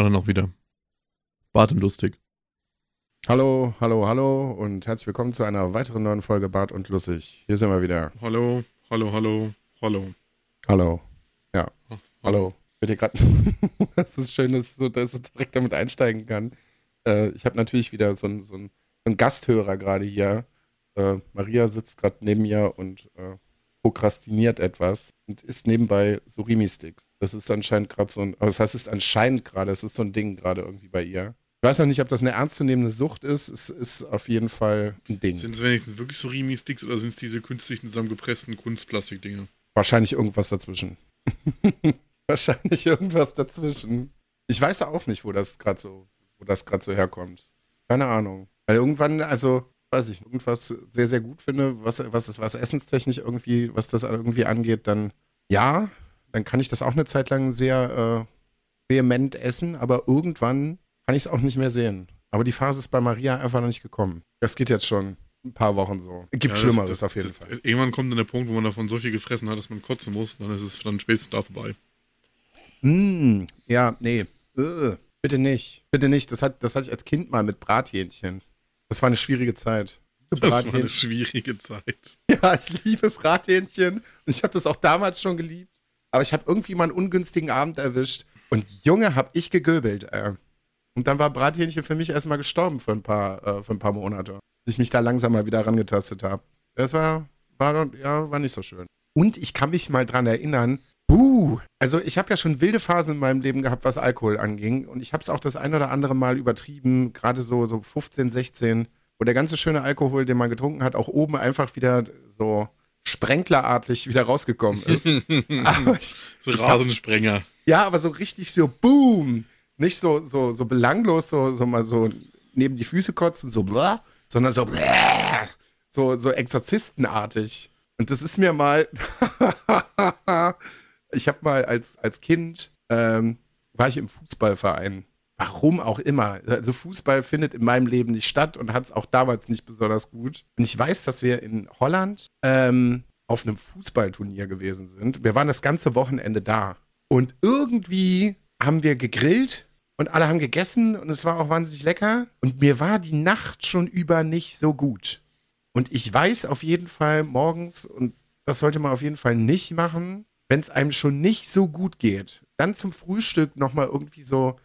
anderen auch wieder. Bart und lustig. Hallo, hallo, hallo und herzlich willkommen zu einer weiteren neuen Folge Bart und Lustig. Hier sind wir wieder. Hallo, hallo, hallo, hallo. Hallo. Ja. Hallo. Bitte gerade. Es ist schön, dass so, dass ich direkt damit einsteigen kann. Äh, ich habe natürlich wieder so einen so so Gasthörer gerade hier. Äh, Maria sitzt gerade neben mir und äh, prokrastiniert etwas und isst nebenbei Surimi-Sticks. Das ist anscheinend gerade so ein, das heißt, es ist anscheinend gerade, es ist so ein Ding gerade irgendwie bei ihr. Ich weiß noch nicht, ob das eine ernstzunehmende Sucht ist. Es ist auf jeden Fall ein Ding. Sind es wenigstens wirklich Surimi-Sticks oder sind es diese künstlichen zusammengepressten Kunstplastik-Dinge? Wahrscheinlich irgendwas dazwischen. Wahrscheinlich irgendwas dazwischen. Ich weiß auch nicht, wo das gerade so, wo das gerade so herkommt. Keine Ahnung. Weil irgendwann, also weiß ich, irgendwas sehr, sehr gut finde, was, was, was essenstechnisch irgendwie, was das irgendwie angeht, dann ja, dann kann ich das auch eine Zeit lang sehr äh, vehement essen, aber irgendwann kann ich es auch nicht mehr sehen. Aber die Phase ist bei Maria einfach noch nicht gekommen. Das geht jetzt schon ein paar Wochen so. Gibt ja, Schlimmeres das, das, auf jeden das, Fall. Irgendwann kommt dann der Punkt, wo man davon so viel gefressen hat, dass man kotzen muss, dann ist es dann spätestens da vorbei. Mm, ja, nee. Ugh, bitte nicht. Bitte nicht. Das, hat, das hatte ich als Kind mal mit Brathähnchen. Das war eine schwierige Zeit. Das war eine schwierige Zeit. Ja, ich liebe Brathähnchen. Und ich habe das auch damals schon geliebt. Aber ich habe irgendwie mal einen ungünstigen Abend erwischt. Und Junge, hab ich gegöbelt. Äh. Und dann war Brathähnchen für mich erstmal gestorben für ein paar, äh, für ein paar Monate. Bis ich mich da langsam mal wieder rangetastet habe. Das war, war, ja, war nicht so schön. Und ich kann mich mal dran erinnern, Buh. Also ich habe ja schon wilde Phasen in meinem Leben gehabt, was Alkohol anging. Und ich habe es auch das ein oder andere Mal übertrieben, gerade so, so 15, 16, wo der ganze schöne Alkohol, den man getrunken hat, auch oben einfach wieder so sprenklerartig wieder rausgekommen ist. ich, so Rasensprenger. Ja, aber so richtig so boom. Nicht so, so, so belanglos, so, so mal so neben die Füße kotzen, so blah, sondern so blah, so, so exorzistenartig. Und das ist mir mal ich habe mal als, als Kind, ähm, war ich im Fußballverein. Warum auch immer. Also Fußball findet in meinem Leben nicht statt und hat es auch damals nicht besonders gut. Und ich weiß, dass wir in Holland ähm, auf einem Fußballturnier gewesen sind. Wir waren das ganze Wochenende da. Und irgendwie haben wir gegrillt und alle haben gegessen und es war auch wahnsinnig lecker. Und mir war die Nacht schon über nicht so gut. Und ich weiß auf jeden Fall morgens, und das sollte man auf jeden Fall nicht machen, wenn es einem schon nicht so gut geht, dann zum Frühstück nochmal irgendwie so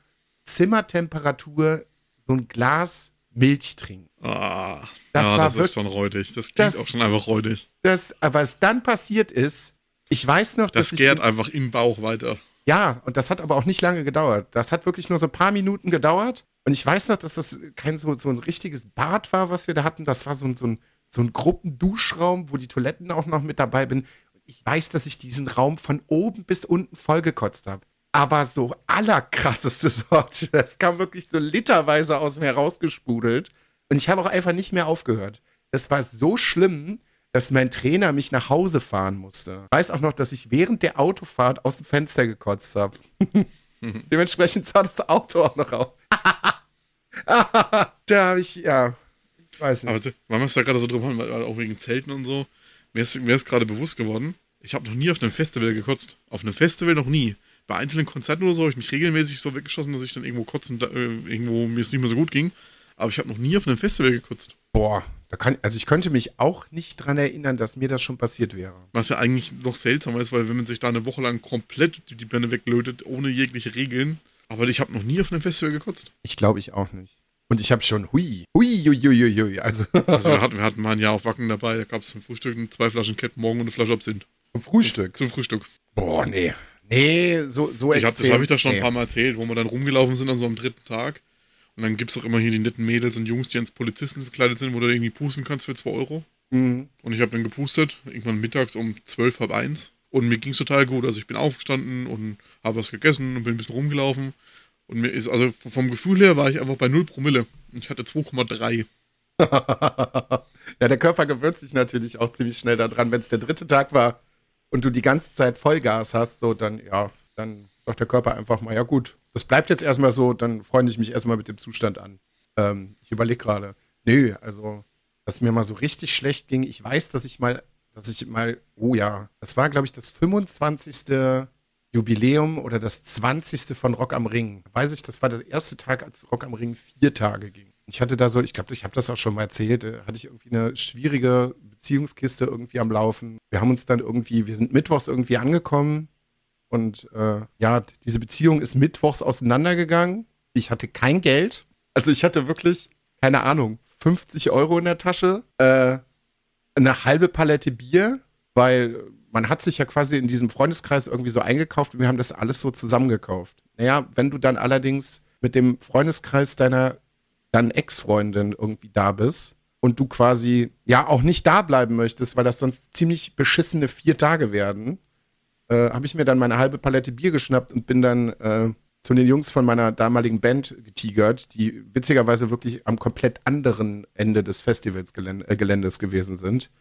Zimmertemperatur so ein Glas Milch trinken. Ah, das ja, war das ist schon räudig. Das klingt das, auch schon einfach räudig. Das, was dann passiert ist, ich weiß noch, das dass gärt ich, einfach im Bauch weiter. Ja, und das hat aber auch nicht lange gedauert. Das hat wirklich nur so ein paar Minuten gedauert. Und ich weiß noch, dass das kein so, so ein richtiges Bad war, was wir da hatten. Das war so ein, so ein, so ein Gruppenduschraum, wo die Toiletten auch noch mit dabei bin ich weiß, dass ich diesen Raum von oben bis unten vollgekotzt habe. Aber so allerkrasseste Sorte. Das kam wirklich so literweise aus mir rausgespudelt. Und ich habe auch einfach nicht mehr aufgehört. Das war so schlimm, dass mein Trainer mich nach Hause fahren musste. Ich weiß auch noch, dass ich während der Autofahrt aus dem Fenster gekotzt habe. Dementsprechend sah das Auto auch noch auf. da habe ich, ja, ich weiß nicht. Aber man muss da gerade so drüber auch wegen Zelten und so. Mir ist, mir ist gerade bewusst geworden, ich habe noch nie auf einem Festival gekotzt. Auf einem Festival noch nie. Bei einzelnen Konzerten oder so habe ich mich regelmäßig so weggeschossen, dass ich dann irgendwo kotzen, äh, irgendwo mir es nicht mehr so gut ging. Aber ich habe noch nie auf einem Festival gekotzt. Boah, da kann, also ich könnte mich auch nicht dran erinnern, dass mir das schon passiert wäre. Was ja eigentlich noch seltsamer ist, weil wenn man sich da eine Woche lang komplett die Birne weglötet, ohne jegliche Regeln. Aber ich habe noch nie auf einem Festival gekotzt. Ich glaube ich auch nicht. Und ich habe schon, hui, hui, hui, hui, hui. Also, also wir, hatten, wir hatten mal ein Jahr auf Wacken dabei, da gab es zum Frühstück zwei Flaschen Cat Morgen und eine Flasche Absinth. Zum Frühstück? Zum Frühstück. Boah, nee. Nee, so, so ich hab, Das habe ich da schon nee. ein paar Mal erzählt, wo wir dann rumgelaufen sind an so einem dritten Tag. Und dann gibt es auch immer hier die netten Mädels und Jungs, die als Polizisten verkleidet sind, wo du irgendwie pusten kannst für 2 Euro. Mhm. Und ich habe dann gepustet, irgendwann mittags um 12, halb eins. Und mir ging es total gut. Also ich bin aufgestanden und habe was gegessen und bin ein bisschen rumgelaufen. Und mir ist, also vom Gefühl her war ich einfach bei 0 Promille. Ich hatte 2,3. ja, der Körper gewöhnt sich natürlich auch ziemlich schnell daran. Wenn es der dritte Tag war und du die ganze Zeit Vollgas hast, so dann, ja, dann sagt der Körper einfach mal, ja gut, das bleibt jetzt erstmal so, dann freue ich mich erstmal mit dem Zustand an. Ähm, ich überlege gerade, nö, also, dass mir mal so richtig schlecht ging. Ich weiß, dass ich mal, dass ich mal, oh ja, das war, glaube ich, das 25. Jubiläum oder das 20. von Rock am Ring. Weiß ich, das war der erste Tag, als Rock am Ring vier Tage ging. Ich hatte da so, ich glaube, ich habe das auch schon mal erzählt, äh, hatte ich irgendwie eine schwierige Beziehungskiste irgendwie am Laufen. Wir haben uns dann irgendwie, wir sind mittwochs irgendwie angekommen und äh, ja, diese Beziehung ist mittwochs auseinandergegangen. Ich hatte kein Geld. Also ich hatte wirklich, keine Ahnung, 50 Euro in der Tasche, äh, eine halbe Palette Bier, weil man hat sich ja quasi in diesem Freundeskreis irgendwie so eingekauft und wir haben das alles so zusammengekauft. Naja, wenn du dann allerdings mit dem Freundeskreis deiner dann Ex-Freundin irgendwie da bist und du quasi ja auch nicht da bleiben möchtest, weil das sonst ziemlich beschissene vier Tage werden, äh, habe ich mir dann meine halbe Palette Bier geschnappt und bin dann äh, zu den Jungs von meiner damaligen Band getigert, die witzigerweise wirklich am komplett anderen Ende des Festivalsgeländes äh, gewesen sind.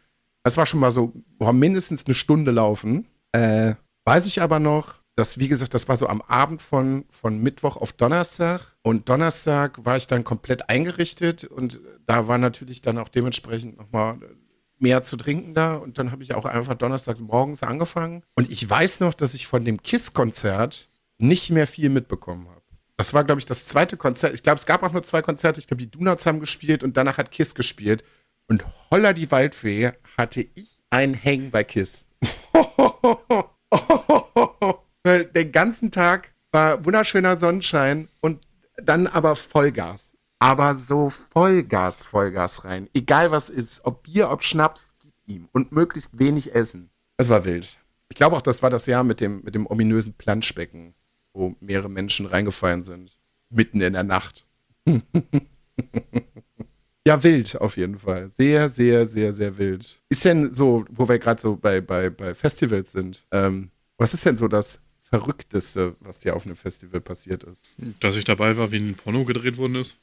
Das war schon mal so, boah, mindestens eine Stunde laufen. Äh, weiß ich aber noch, dass, wie gesagt, das war so am Abend von, von Mittwoch auf Donnerstag. Und Donnerstag war ich dann komplett eingerichtet und da war natürlich dann auch dementsprechend nochmal mehr zu trinken da. Und dann habe ich auch einfach Donnerstag morgens angefangen. Und ich weiß noch, dass ich von dem KISS-Konzert nicht mehr viel mitbekommen habe. Das war, glaube ich, das zweite Konzert. Ich glaube, es gab auch nur zwei Konzerte. Ich glaube, die Donuts haben gespielt und danach hat KISS gespielt. Und holla die Waldfee hatte ich einen Hängen bei KISS. Den ganzen Tag war wunderschöner Sonnenschein und dann aber Vollgas. Aber so Vollgas, Vollgas rein. Egal was ist, ob Bier, ob Schnaps, gib ihm. Und möglichst wenig essen. Es war wild. Ich glaube auch, das war das Jahr mit dem, mit dem ominösen Planschbecken, wo mehrere Menschen reingefallen sind. Mitten in der Nacht. Ja, wild auf jeden Fall. Sehr, sehr, sehr, sehr wild. Ist denn so, wo wir gerade so bei, bei, bei Festivals sind, ähm, was ist denn so das Verrückteste, was dir auf einem Festival passiert ist? Dass ich dabei war, wie ein Porno gedreht worden ist.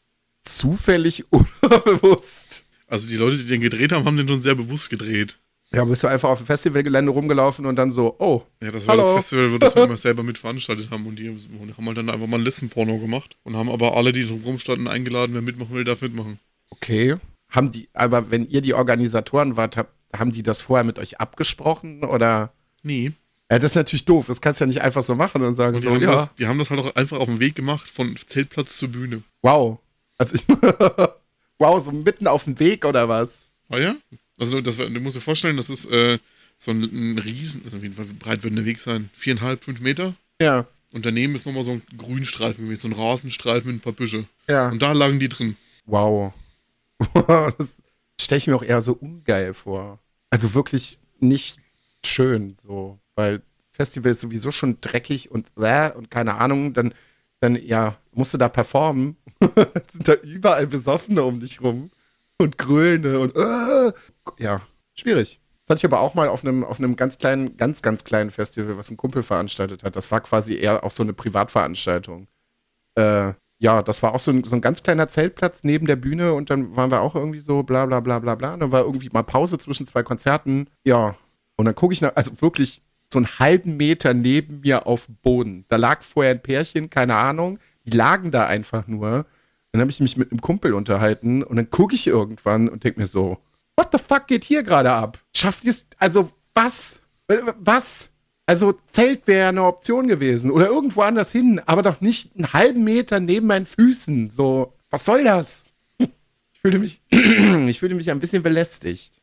Zufällig oder bewusst? Also die Leute, die den gedreht haben, haben den schon sehr bewusst gedreht. Ja, bist du einfach auf dem Festivalgelände rumgelaufen und dann so, oh. Ja, das war hallo. das Festival, wo das wir selber mitveranstaltet haben und die haben halt dann einfach mal ein Listenporno gemacht und haben aber alle, die drum rumstanden, eingeladen, wer mitmachen will, darf mitmachen. Okay. Haben die, aber wenn ihr die Organisatoren wart, hab, haben die das vorher mit euch abgesprochen oder? Nee. Ja, das ist natürlich doof. Das kannst du ja nicht einfach so machen und sagen und so, ja. Das, die haben das halt auch einfach auf dem Weg gemacht, von Zeltplatz zur Bühne. Wow. Also ich, wow, so mitten auf dem Weg oder was? Ah ja? Also das, du musst dir vorstellen, das ist äh, so ein, ein Riesen, also wie breit würde der Weg sein? Viereinhalb, fünf Meter? Ja. Und daneben ist nochmal so ein Grünstreifen so ein Rasenstreifen mit ein paar Büsche. Ja. Und da lagen die drin. Wow. das stelle ich mir auch eher so ungeil vor. Also wirklich nicht schön, so, weil Festival ist sowieso schon dreckig und äh, und keine Ahnung, dann, dann ja, musst du da performen. sind da überall Besoffene um dich rum und Grölende und äh, ja, schwierig. Das hatte ich aber auch mal auf einem, auf einem ganz kleinen, ganz, ganz kleinen Festival, was ein Kumpel veranstaltet hat. Das war quasi eher auch so eine Privatveranstaltung. Äh, ja, das war auch so ein, so ein ganz kleiner Zeltplatz neben der Bühne und dann waren wir auch irgendwie so bla bla bla bla bla. Und dann war irgendwie mal Pause zwischen zwei Konzerten. Ja. Und dann gucke ich nach, also wirklich so einen halben Meter neben mir auf dem Boden. Da lag vorher ein Pärchen, keine Ahnung. Die lagen da einfach nur. Dann habe ich mich mit einem Kumpel unterhalten und dann gucke ich irgendwann und denke mir so, what the fuck geht hier gerade ab? Schafft ihr es, also was? Was? Also Zelt wäre eine Option gewesen oder irgendwo anders hin, aber doch nicht einen halben Meter neben meinen Füßen. So, was soll das? Ich fühlte mich, ich fühlte mich ein bisschen belästigt.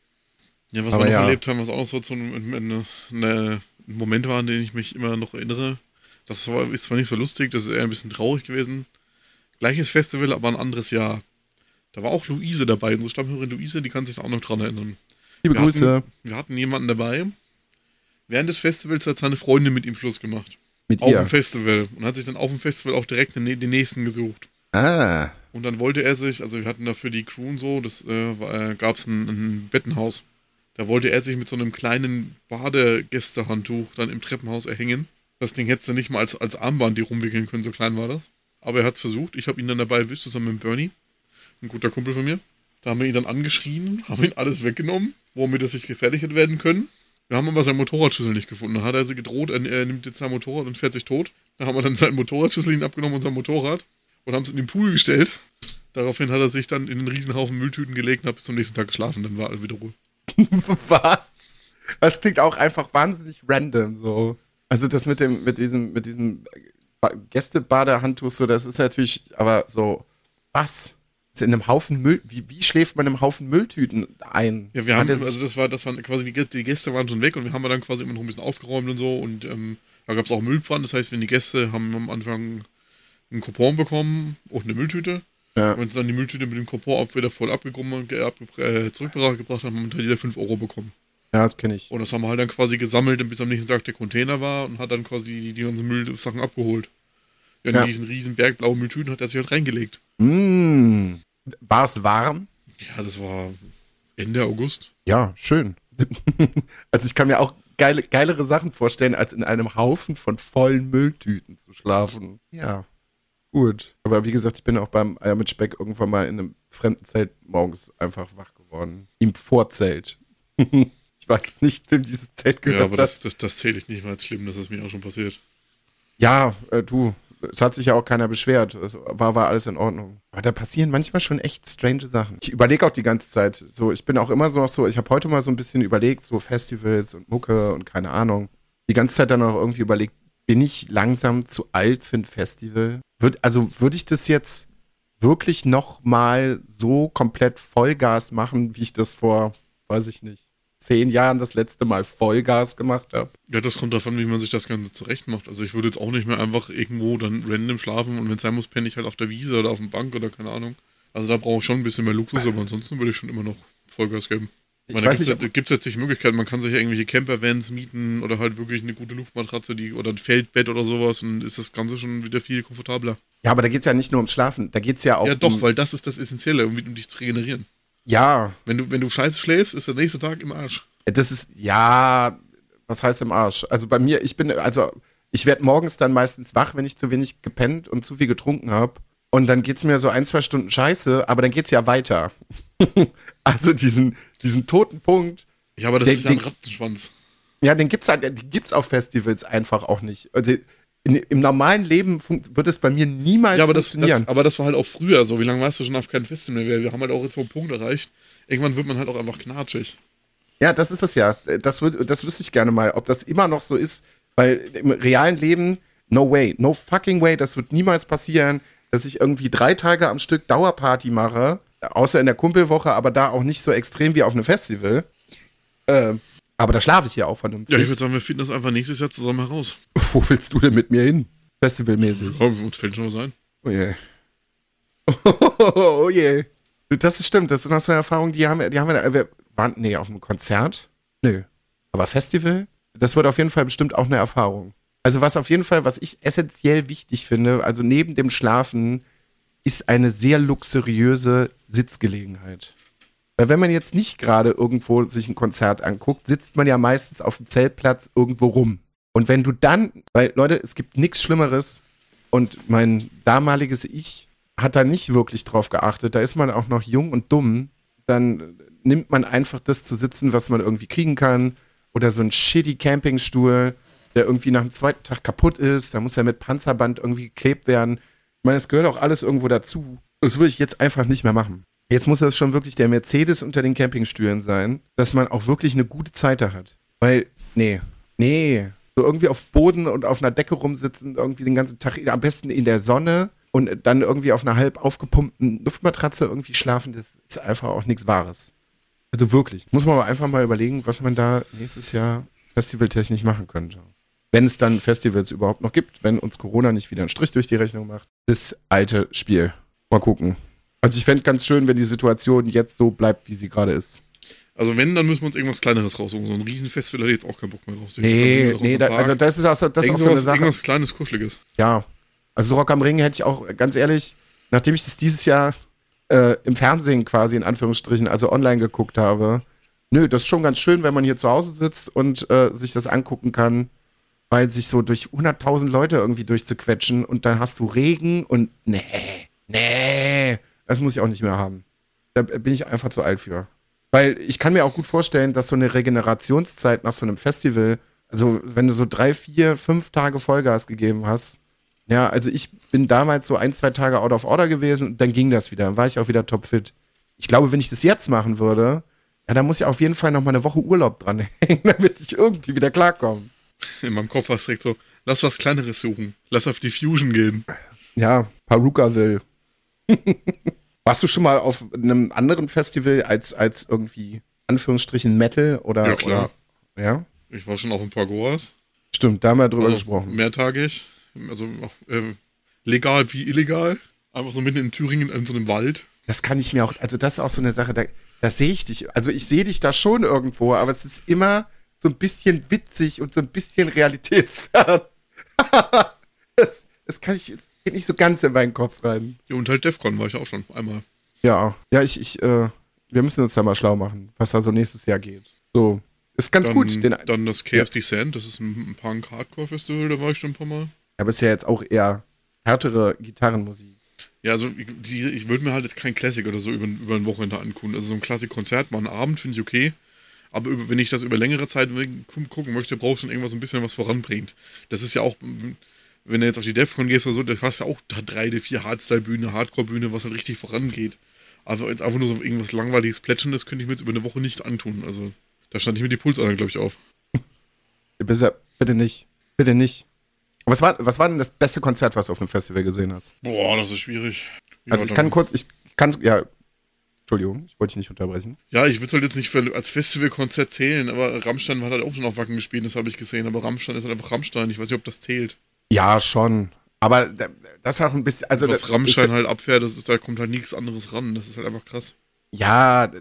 Ja, was aber wir noch ja. erlebt haben, was auch so so ein, eine, eine Moment war, an den ich mich immer noch erinnere. Das war, ist zwar nicht so lustig, das ist eher ein bisschen traurig gewesen. Gleiches Festival, aber ein anderes Jahr. Da war auch Luise dabei, unsere Stammhörerin Luise, die kann sich da auch noch dran erinnern. Liebe wir Grüße. Hatten, wir hatten jemanden dabei, während des Festivals hat seine Freundin mit ihm Schluss gemacht. Mit auf ihr? dem Festival. Und hat sich dann auf dem Festival auch direkt den, den nächsten gesucht. Ah. Und dann wollte er sich, also wir hatten da für die Crew und so, das äh, äh gab es ein, ein Bettenhaus. Da wollte er sich mit so einem kleinen Badegästehandtuch dann im Treppenhaus erhängen. Das Ding hättest du nicht mal als, als Armband die rumwickeln können, so klein war das. Aber er hat es versucht. Ich habe ihn dann dabei erwischt, zusammen mit Bernie. Ein guter Kumpel von mir. Da haben wir ihn dann angeschrien, haben ihn alles weggenommen, womit er sich gefährlich hätte werden können. Wir haben aber seinen Motorradschlüssel nicht gefunden. Dann hat er sie gedroht, er, er nimmt jetzt sein Motorrad und fährt sich tot. Da haben wir dann seinen Motorradschlüssel ihn abgenommen und sein Motorrad und haben es in den Pool gestellt. Daraufhin hat er sich dann in den Riesenhaufen Mülltüten gelegt und hat bis zum nächsten Tag geschlafen. Dann war er wieder Ruhe. Was? Das klingt auch einfach wahnsinnig random so. Also das mit dem, mit diesem, mit diesem Gästebadehandtuch, so, das ist natürlich, aber so, was? Ist in einem Haufen Müll, wie, wie schläft man in einem Haufen Mülltüten ein? Ja, wir haben, also das war, das waren quasi, die, die Gäste waren schon weg und wir haben dann quasi immer noch ein bisschen aufgeräumt und so und ähm, da gab es auch Müllpfannen, das heißt, wenn die Gäste haben am Anfang einen Coupon bekommen und eine Mülltüte. Ja. Und dann die Mülltüte mit dem auch wieder voll abgekommen, äh, zurückgebracht haben, und dann jeder 5 Euro bekommen. Ja, das kenne ich. Und das haben wir halt dann quasi gesammelt, bis am nächsten Tag der Container war und hat dann quasi die, die ganzen Müllsachen abgeholt. Ja, in ja. diesen riesen Berg blaue Mülltüten hat er sich halt reingelegt. Mm. War es warm? Ja, das war Ende August. Ja, schön. also ich kann mir auch geile, geilere Sachen vorstellen, als in einem Haufen von vollen Mülltüten zu schlafen. Ja. Gut. Aber wie gesagt, ich bin auch beim Eier mit Speck irgendwann mal in einem fremden Zelt morgens einfach wach geworden. Im Vorzelt. ich weiß nicht, wem dieses Zelt gehört. Ja, aber das, das, das zähle ich nicht mal als schlimm, das ist mir auch schon passiert. Ja, äh, du, es hat sich ja auch keiner beschwert. Es war, war alles in Ordnung. Aber da passieren manchmal schon echt strange Sachen. Ich überlege auch die ganze Zeit. So, ich bin auch immer so noch so, ich habe heute mal so ein bisschen überlegt, so Festivals und Mucke und keine Ahnung. Die ganze Zeit dann auch irgendwie überlegt, bin ich langsam zu alt für ein Festival? Würd, also würde ich das jetzt wirklich noch mal so komplett Vollgas machen, wie ich das vor, weiß ich nicht, zehn Jahren das letzte Mal Vollgas gemacht habe. Ja, das kommt davon, wie man sich das Ganze zurecht macht. Also ich würde jetzt auch nicht mehr einfach irgendwo dann random schlafen und wenn es sein muss, penne ich halt auf der Wiese oder auf dem Bank oder keine Ahnung. Also da brauche ich schon ein bisschen mehr Luxus, aber ansonsten würde ich schon immer noch Vollgas geben. Ich meine, da gibt es jetzt nicht Möglichkeiten, man kann sich ja irgendwelche Campervans mieten oder halt wirklich eine gute Luftmatratze die, oder ein Feldbett oder sowas und ist das Ganze schon wieder viel komfortabler. Ja, aber da geht es ja nicht nur ums Schlafen, da geht es ja auch Ja doch, um weil das ist das Essentielle, um, um dich zu regenerieren. Ja. Wenn du, wenn du scheiße schläfst, ist der nächste Tag im Arsch. Das ist, ja, was heißt im Arsch? Also bei mir, ich bin, also ich werde morgens dann meistens wach, wenn ich zu wenig gepennt und zu viel getrunken habe. Und dann geht es mir so ein, zwei Stunden scheiße, aber dann geht es ja weiter. also diesen, diesen toten Punkt. Ja, aber das der, ist ja ein Rattenschwanz. Ja, den gibt's halt, den gibt's auf Festivals einfach auch nicht. Also in, im normalen Leben wird es bei mir niemals ja, aber funktionieren. Das, das, aber das war halt auch früher so. Wie lange warst du schon auf keinem Festival mehr? Wir haben halt auch jetzt so einen Punkt erreicht. Irgendwann wird man halt auch einfach knatschig. Ja, das ist es ja. Das, wird, das wüsste ich gerne mal, ob das immer noch so ist. Weil im realen Leben, no way, no fucking way, das wird niemals passieren, dass ich irgendwie drei Tage am Stück Dauerparty mache Außer in der Kumpelwoche, aber da auch nicht so extrem wie auf einem Festival. Äh, aber da schlafe ich ja auch vernünftig. Ja, ich würde sagen, wir finden das einfach nächstes Jahr zusammen heraus. Wo willst du denn mit mir hin? Festivalmäßig. Ja, uns fällt schon was ein. Oh je. Oh, je. Das ist stimmt, das sind auch so Erfahrungen, die haben, die haben wir, wir waren, nee, auf einem Konzert? Nö. Aber Festival? Das wird auf jeden Fall bestimmt auch eine Erfahrung. Also was auf jeden Fall, was ich essentiell wichtig finde, also neben dem Schlafen, ist eine sehr luxuriöse Sitzgelegenheit. Weil wenn man jetzt nicht gerade irgendwo sich ein Konzert anguckt, sitzt man ja meistens auf dem Zeltplatz irgendwo rum. Und wenn du dann, weil Leute, es gibt nichts Schlimmeres und mein damaliges Ich hat da nicht wirklich drauf geachtet, da ist man auch noch jung und dumm, dann nimmt man einfach das zu sitzen, was man irgendwie kriegen kann. Oder so ein shitty Campingstuhl, der irgendwie nach dem zweiten Tag kaputt ist, da muss er mit Panzerband irgendwie geklebt werden ich meine, es gehört auch alles irgendwo dazu. Das würde ich jetzt einfach nicht mehr machen. Jetzt muss das schon wirklich der Mercedes unter den Campingstühlen sein, dass man auch wirklich eine gute Zeit da hat. Weil, nee, nee, so irgendwie auf Boden und auf einer Decke rumsitzen, irgendwie den ganzen Tag, am besten in der Sonne und dann irgendwie auf einer halb aufgepumpten Luftmatratze irgendwie schlafen, das ist einfach auch nichts Wahres. Also wirklich. Muss man aber einfach mal überlegen, was man da nächstes Jahr festivaltechnisch machen könnte wenn es dann Festivals überhaupt noch gibt, wenn uns Corona nicht wieder einen Strich durch die Rechnung macht. Das alte Spiel. Mal gucken. Also ich fände ganz schön, wenn die Situation jetzt so bleibt, wie sie gerade ist. Also wenn, dann müssen wir uns irgendwas Kleineres raussuchen. So ein Riesenfestival hätte jetzt auch keinen Bock mehr drauf. Nee, nee, da, also das ist auch so, das ist auch so eine Sache. Irgendwas Kleines, Kuscheliges. Ja. Also Rock am Ring hätte ich auch, ganz ehrlich, nachdem ich das dieses Jahr äh, im Fernsehen quasi in Anführungsstrichen, also online geguckt habe, nö, das ist schon ganz schön, wenn man hier zu Hause sitzt und äh, sich das angucken kann weil sich so durch 100.000 Leute irgendwie durchzuquetschen und dann hast du Regen und nee, nee, das muss ich auch nicht mehr haben. Da bin ich einfach zu alt für. Weil ich kann mir auch gut vorstellen, dass so eine Regenerationszeit nach so einem Festival, also wenn du so drei, vier, fünf Tage Vollgas gegeben hast, ja, also ich bin damals so ein, zwei Tage out of order gewesen und dann ging das wieder, dann war ich auch wieder topfit. Ich glaube, wenn ich das jetzt machen würde, ja, dann muss ich auf jeden Fall noch mal eine Woche Urlaub dranhängen, damit ich irgendwie wieder klarkomme. In meinem Kopf war es direkt so, lass was Kleineres suchen. Lass auf die Fusion gehen. Ja, Paruka will. Warst du schon mal auf einem anderen Festival als, als irgendwie Anführungsstrichen Metal oder? Ja, klar. Oder, ja? Ich war schon auf ein paar Goas. Stimmt, da haben wir drüber Also gesprochen. Mehrtagig. Also äh, legal wie illegal. Einfach so mitten in Thüringen in so einem Wald. Das kann ich mir auch, also das ist auch so eine Sache, da, da sehe ich dich. Also ich sehe dich da schon irgendwo, aber es ist immer so ein bisschen witzig und so ein bisschen realitätsfern. das, das kann ich jetzt geht nicht so ganz in meinen Kopf rein. Ja, und halt Defcon war ich auch schon einmal. Ja, ja, ich, ich, äh, wir müssen uns da mal schlau machen, was da so nächstes Jahr geht. So, ist ganz Dann, gut. Den, dann das Chaos Descent, das ist ein, ein Punk-Hardcore-Festival, da war ich schon ein paar Mal. aber ist ja jetzt auch eher härtere Gitarrenmusik. Ja, also ich, ich würde mir halt jetzt kein Classic oder so über, über ein Wochenende angucken. Also so ein Classic-Konzert mal einen Abend finde ich okay. Aber wenn ich das über längere Zeit gu- gucken möchte, brauche ich schon irgendwas ein bisschen was voranbringt. Das ist ja auch, wenn du jetzt auf die Defcon gehst oder so, da hast du ja auch da drei, vier Hardstyle-Bühne, Hardcore-Bühne, was halt richtig vorangeht. Also jetzt einfach nur so irgendwas langweiliges Plätscherndes könnte ich mir jetzt über eine Woche nicht antun. Also da stand ich mit die Pulsadern, glaube ich, auf. Bitte, bitte nicht. Bitte nicht. Was war, was war denn das beste Konzert, was du auf einem Festival gesehen hast? Boah, das ist schwierig. Ja, also ich kann kurz, ich kann, ja, Entschuldigung, ich wollte dich nicht unterbrechen. Ja, ich würde es halt jetzt nicht für, als Festivalkonzert zählen, aber Rammstein hat halt auch schon auf Wacken gespielt, das habe ich gesehen. Aber Rammstein ist halt einfach Rammstein. Ich weiß nicht, ob das zählt. Ja, schon. Aber da- das ist auch ein bisschen, also Was das- Rammstein ich, halt abfährt, das ist, da kommt halt nichts anderes ran. Das ist halt einfach krass. Ja,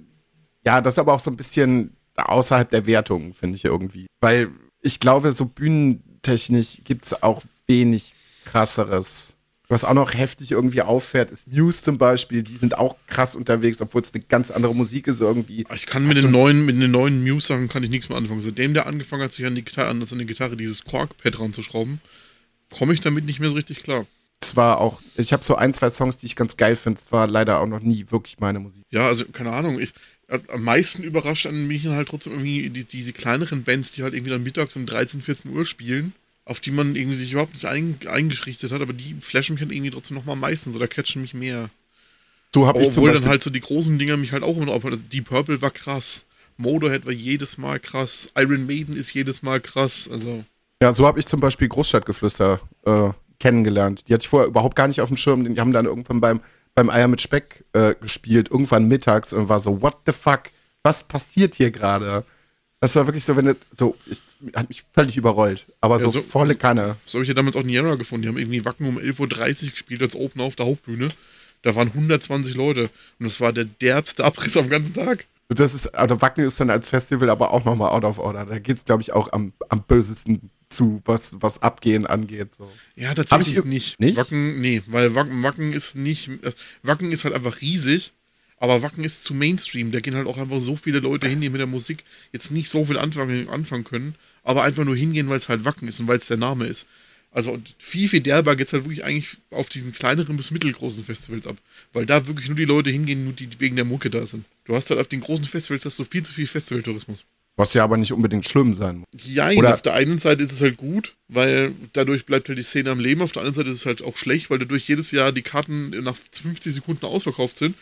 ja, das ist aber auch so ein bisschen außerhalb der Wertung, finde ich irgendwie. Weil ich glaube, so bühnentechnisch gibt es auch wenig krasseres. Was auch noch heftig irgendwie auffährt, ist Muse zum Beispiel. Die sind auch krass unterwegs, obwohl es eine ganz andere Musik ist irgendwie. Ich kann mit Also- den neuen, mit den neuen Muse-Sachen kann ich nichts mehr anfangen. Seitdem der angefangen hat, sich an die Gitarre, an, das an die Gitarre dieses Cork-Pad ranzuschrauben, komme ich damit nicht mehr so richtig klar. Es war auch, ich habe so ein, zwei Songs, die ich ganz geil finde. Es war leider auch noch nie wirklich meine Musik. Ja, also keine Ahnung. Ich, äh, am meisten überrascht an mich halt trotzdem irgendwie die, diese kleineren Bands, die halt irgendwie dann mittags um 13, 14 Uhr spielen, auf die man irgendwie sich überhaupt nicht ein, eingerichtet hat, aber die flashen mich halt irgendwie trotzdem noch mal am meisten oder catchen mich mehr. So habe ich zum Obwohl dann halt so die großen Dinger mich halt auch immer. Also Deep Purple war krass. Motorhead war jedes Mal krass. Iron Maiden ist jedes Mal krass. Also, Ja, so habe ich zum Beispiel Großstadtgeflüster äh, kennengelernt. Die hatte ich vorher überhaupt gar nicht auf dem Schirm. Die haben dann irgendwann beim, beim Eier mit Speck äh, gespielt, irgendwann mittags und war so, what the fuck? Was passiert hier gerade? Das war wirklich so, wenn das, so, ich, hat mich völlig überrollt. Aber Ja, so, so- volle Kanne. so habe ich ja damals auch Niera gefunden. Die haben irgendwie Wacken um 11.30 Uhr gespielt als Opener auf der Hauptbühne. Da waren 120 Leute. Und das war der derbste Abriss am ganzen Tag. Und Das ist, also Wacken ist dann als Festival aber auch nochmal out of order. Da geht's, glaube ich, auch am, am bösesten zu, was, was Abgehen angeht. So. Ja, tatsächlich nicht. nicht? Wacken, nee, weil Wacken, Wacken ist nicht. äh, Wacken ist halt einfach riesig, aber Wacken ist zu Mainstream. Da gehen halt auch einfach so viele Leute hin, die mit der Musik jetzt nicht so viel anfangen, anfangen können, aber einfach nur hingehen, weil es halt Wacken ist und weil es der Name ist. Also viel, viel derber geht es halt wirklich eigentlich auf diesen kleineren bis mittelgroßen Festivals ab. Weil da wirklich nur die Leute hingehen, nur die wegen der Mucke da sind. Du hast halt auf den großen Festivals hast du viel zu viel Festivaltourismus. Was ja aber nicht unbedingt schlimm sein muss. Ja, Oder- auf der einen Seite ist es halt gut, weil dadurch bleibt halt die Szene am Leben. Auf der anderen Seite ist es halt auch schlecht, weil dadurch jedes Jahr die Karten nach 50 Sekunden ausverkauft sind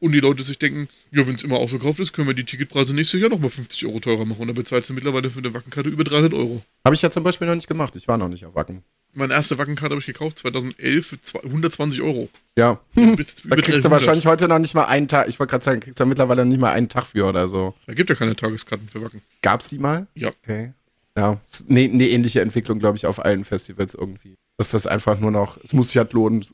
und die Leute sich denken, ja, wenn es immer ausverkauft ist, können wir die Ticketpreise nächstes Jahr nochmal 50 Euro teurer machen. Und da bezahlst du mittlerweile für eine Wackenkarte über 300 Euro. Habe ich ja zum Beispiel noch nicht gemacht. Ich war noch nicht auf Wacken. Meine erste Wackenkarte habe ich gekauft 2011 für zwei- 120 Euro. Ja. Bis Da kriegst du wahrscheinlich heute noch nicht mal einen Tag. Ich wollte gerade sagen, kriegst du mittlerweile nicht mal einen Tag für oder so. Da gibt ja keine Tageskarten für Wacken. Gab's die mal? Ja. Okay. Ja, eine ne ähnliche Entwicklung, glaube ich, auf allen Festivals irgendwie. Dass das einfach nur noch, es muss sich halt lohnen,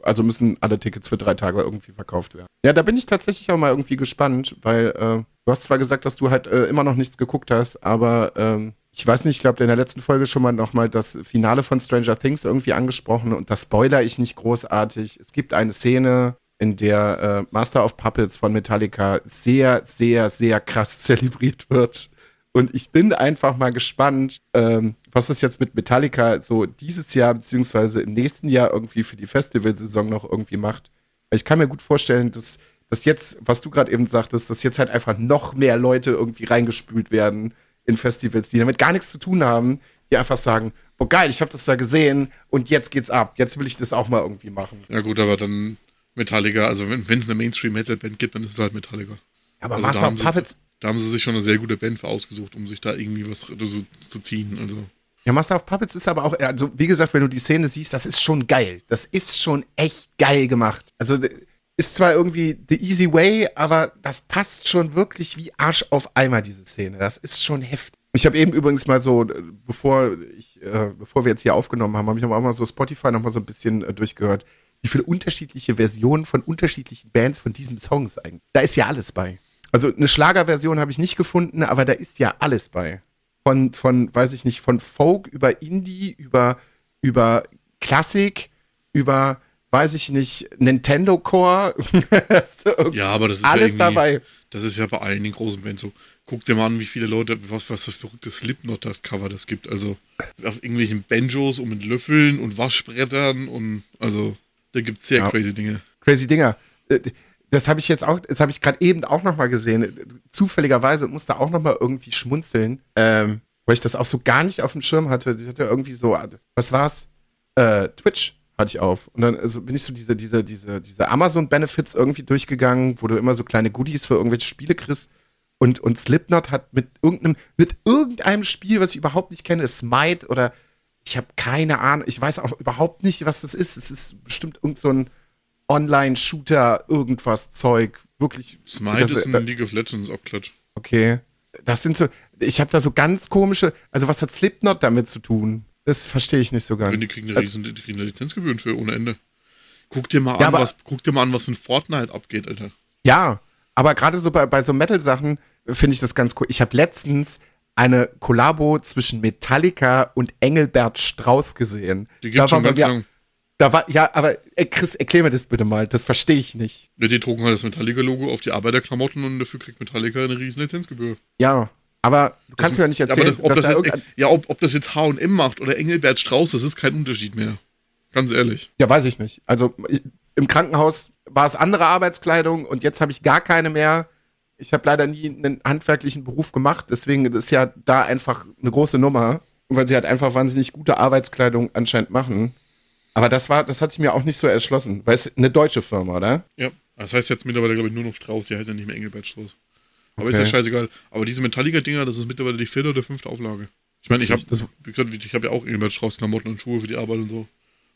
also müssen alle Tickets für drei Tage irgendwie verkauft werden. Ja, da bin ich tatsächlich auch mal irgendwie gespannt, weil äh, du hast zwar gesagt, dass du halt äh, immer noch nichts geguckt hast, aber ähm, ich weiß nicht, ich glaube, in der letzten Folge schon mal nochmal das Finale von Stranger Things irgendwie angesprochen und das spoiler ich nicht großartig. Es gibt eine Szene, in der äh, Master of Puppets von Metallica sehr, sehr, sehr krass zelebriert wird. Und ich bin einfach mal gespannt, ähm, was das jetzt mit Metallica so dieses Jahr beziehungsweise im nächsten Jahr irgendwie für die Festivalsaison noch irgendwie macht. Weil ich kann mir gut vorstellen, dass, dass jetzt, was du gerade eben sagtest, dass jetzt halt einfach noch mehr Leute irgendwie reingespült werden in Festivals, die damit gar nichts zu tun haben, die einfach sagen, boah geil, ich habe das da gesehen und jetzt geht's ab. Jetzt will ich das auch mal irgendwie machen. Ja gut, aber dann Metallica, also wenn es eine Mainstream-Metal-Band gibt, dann ist es halt Metallica. Aber Also Master of sie- Puppets, Da haben sie sich schon eine sehr gute Band für ausgesucht, um sich da irgendwie was so, zu ziehen. Also Ja, Master of Puppets ist aber auch, also wie gesagt, wenn du die Szene siehst, das ist schon geil. Das ist schon echt geil gemacht. Also ist zwar irgendwie the easy way, aber das passt schon wirklich wie Arsch auf Eimer, diese Szene. Das ist schon heftig. Ich habe eben übrigens mal so, bevor ich, äh, bevor wir jetzt hier aufgenommen haben, habe ich auch mal so Spotify noch mal so ein bisschen äh, durchgehört, wie viele unterschiedliche Versionen von unterschiedlichen Bands von diesen Songs eigentlich. Da ist ja alles bei. Also eine Schlagerversion habe ich nicht gefunden, aber da ist ja alles bei. Von, von, weiß ich nicht, von Folk über Indie, über, über Klassik, über weiß ich nicht, Nintendo Core. ja, aber das ist alles ja dabei. Das ist ja bei allen den großen Bands so. Guck dir mal an, wie viele Leute, was, was das verrückte Slipknot das Cover das gibt. Also auf irgendwelchen Banjos und mit Löffeln und Waschbrettern und also da gibt es sehr ja. crazy Dinge. Crazy Dinger. Das habe ich jetzt auch, das habe ich gerade eben auch nochmal gesehen, zufälligerweise und musste auch nochmal irgendwie schmunzeln, ähm, weil ich das auch so gar nicht auf dem Schirm hatte. Ich hatte irgendwie so, was war's? Äh, Twitch hatte ich auf. Und dann also bin ich so diese, diese, diese, diese Amazon-Benefits irgendwie durchgegangen, wo du immer so kleine Goodies für irgendwelche Spiele kriegst. Und, und Slipknot hat mit irgendeinem, mit irgendeinem Spiel, was ich überhaupt nicht kenne, Smite oder ich habe keine Ahnung, ich weiß auch überhaupt nicht, was das ist. Es ist bestimmt irgend so ein Online-Shooter, irgendwas Zeug. Wirklich. Smite das, ist ein äh, League of Legends Abklatsch. Okay. Das sind so, ich habe da so ganz komische, also was hat Slipknot damit zu tun? Das verstehe ich nicht so ganz. Die kriegen, eine die kriegen eine Lizenzgebühren für ohne Ende. Guck dir mal ja, an, was, guck dir mal an, was in Fortnite abgeht, Alter. Ja, aber gerade so bei, bei so Metal-Sachen finde ich das ganz cool. Ich habe letztens eine Kollabo zwischen Metallica und Engelbert Strauß gesehen. Die gibt schon ganz lang. Da war, ja, aber Chris, erklär mir das bitte mal. Das verstehe ich nicht. Ja, die drucken halt das Metallica-Logo auf die Arbeiterklamotten und dafür kriegt Metallica eine riesen Lizenzgebühr. Ja, aber du kannst das, mir ja nicht erzählen, ja, ob, das da jetzt, ja, ob, ob das jetzt H&M macht oder Engelbert Strauß, das ist kein Unterschied mehr. Ganz ehrlich. Ja, weiß ich nicht. Also im Krankenhaus war es andere Arbeitskleidung und jetzt habe ich gar keine mehr. Ich habe leider nie einen handwerklichen Beruf gemacht, deswegen ist ja da einfach eine große Nummer, weil sie halt einfach wahnsinnig gute Arbeitskleidung anscheinend machen. Aber das war, das hat sich mir auch nicht so erschlossen, weil es eine deutsche Firma, oder? Ja, das heißt jetzt mittlerweile, glaube ich, nur noch Strauß, die heißt ja nicht mehr Engelbert Strauß. Aber okay. ist ja scheißegal. Aber diese Metallica-Dinger, das ist mittlerweile die vierte oder fünfte Auflage. Ich meine, ich habe ich hab ja auch Engelbert Strauß Klamotten und Schuhe für die Arbeit und so.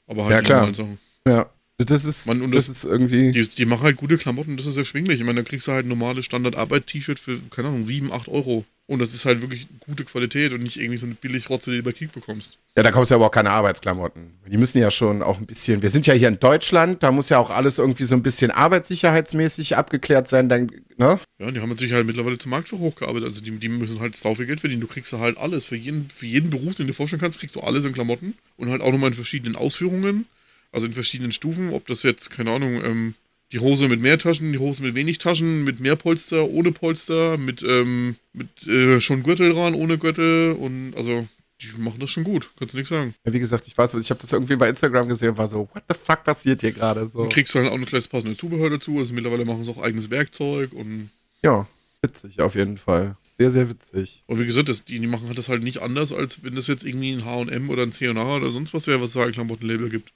Aber halt ja, klar. Sachen. Ja. Das ist, Man, das, das, ist irgendwie. Die, die, machen halt gute Klamotten, das ist erschwinglich. Ich meine, da kriegst du halt ein normales Standard-Arbeit-T-Shirt für, keine Ahnung, 7, 8 Euro. Und das ist halt wirklich gute Qualität und nicht irgendwie so eine billig Rotze, die du bei Kick bekommst. Ja, da kaufst du aber auch keine Arbeitsklamotten. Die müssen ja schon auch ein bisschen. Wir sind ja hier in Deutschland, da muss ja auch alles irgendwie so ein bisschen arbeitssicherheitsmäßig abgeklärt sein. Dann, ne? Ja, die haben sich halt mittlerweile zum Markt für hochgearbeitet. Also die, die müssen halt sau viel Geld verdienen. Du kriegst da halt alles. Für jeden, für jeden Beruf, den du vorstellen kannst, kriegst du alles in Klamotten. Und halt auch nochmal in verschiedenen Ausführungen. Also in verschiedenen Stufen. Ob das jetzt, keine Ahnung, ähm, die Hose mit mehr Taschen, die Hose mit wenig Taschen, mit mehr Polster, ohne Polster, mit, ähm, mit äh, schon Gürtel dran, ohne Gürtel und also die machen das schon gut, kannst du nichts sagen. Ja, wie gesagt, ich weiß, ich habe das irgendwie bei Instagram gesehen und war so, what the fuck passiert hier gerade so. Und kriegst du halt auch noch kleines passende Zubehör dazu, also mittlerweile machen sie auch eigenes Werkzeug und. Ja, witzig auf jeden Fall. Sehr, sehr witzig. Und wie gesagt, das, die, die machen das halt nicht anders, als wenn das jetzt irgendwie ein H&M oder ein C&A oder sonst was wäre, was es da ein Klamottenlabel gibt.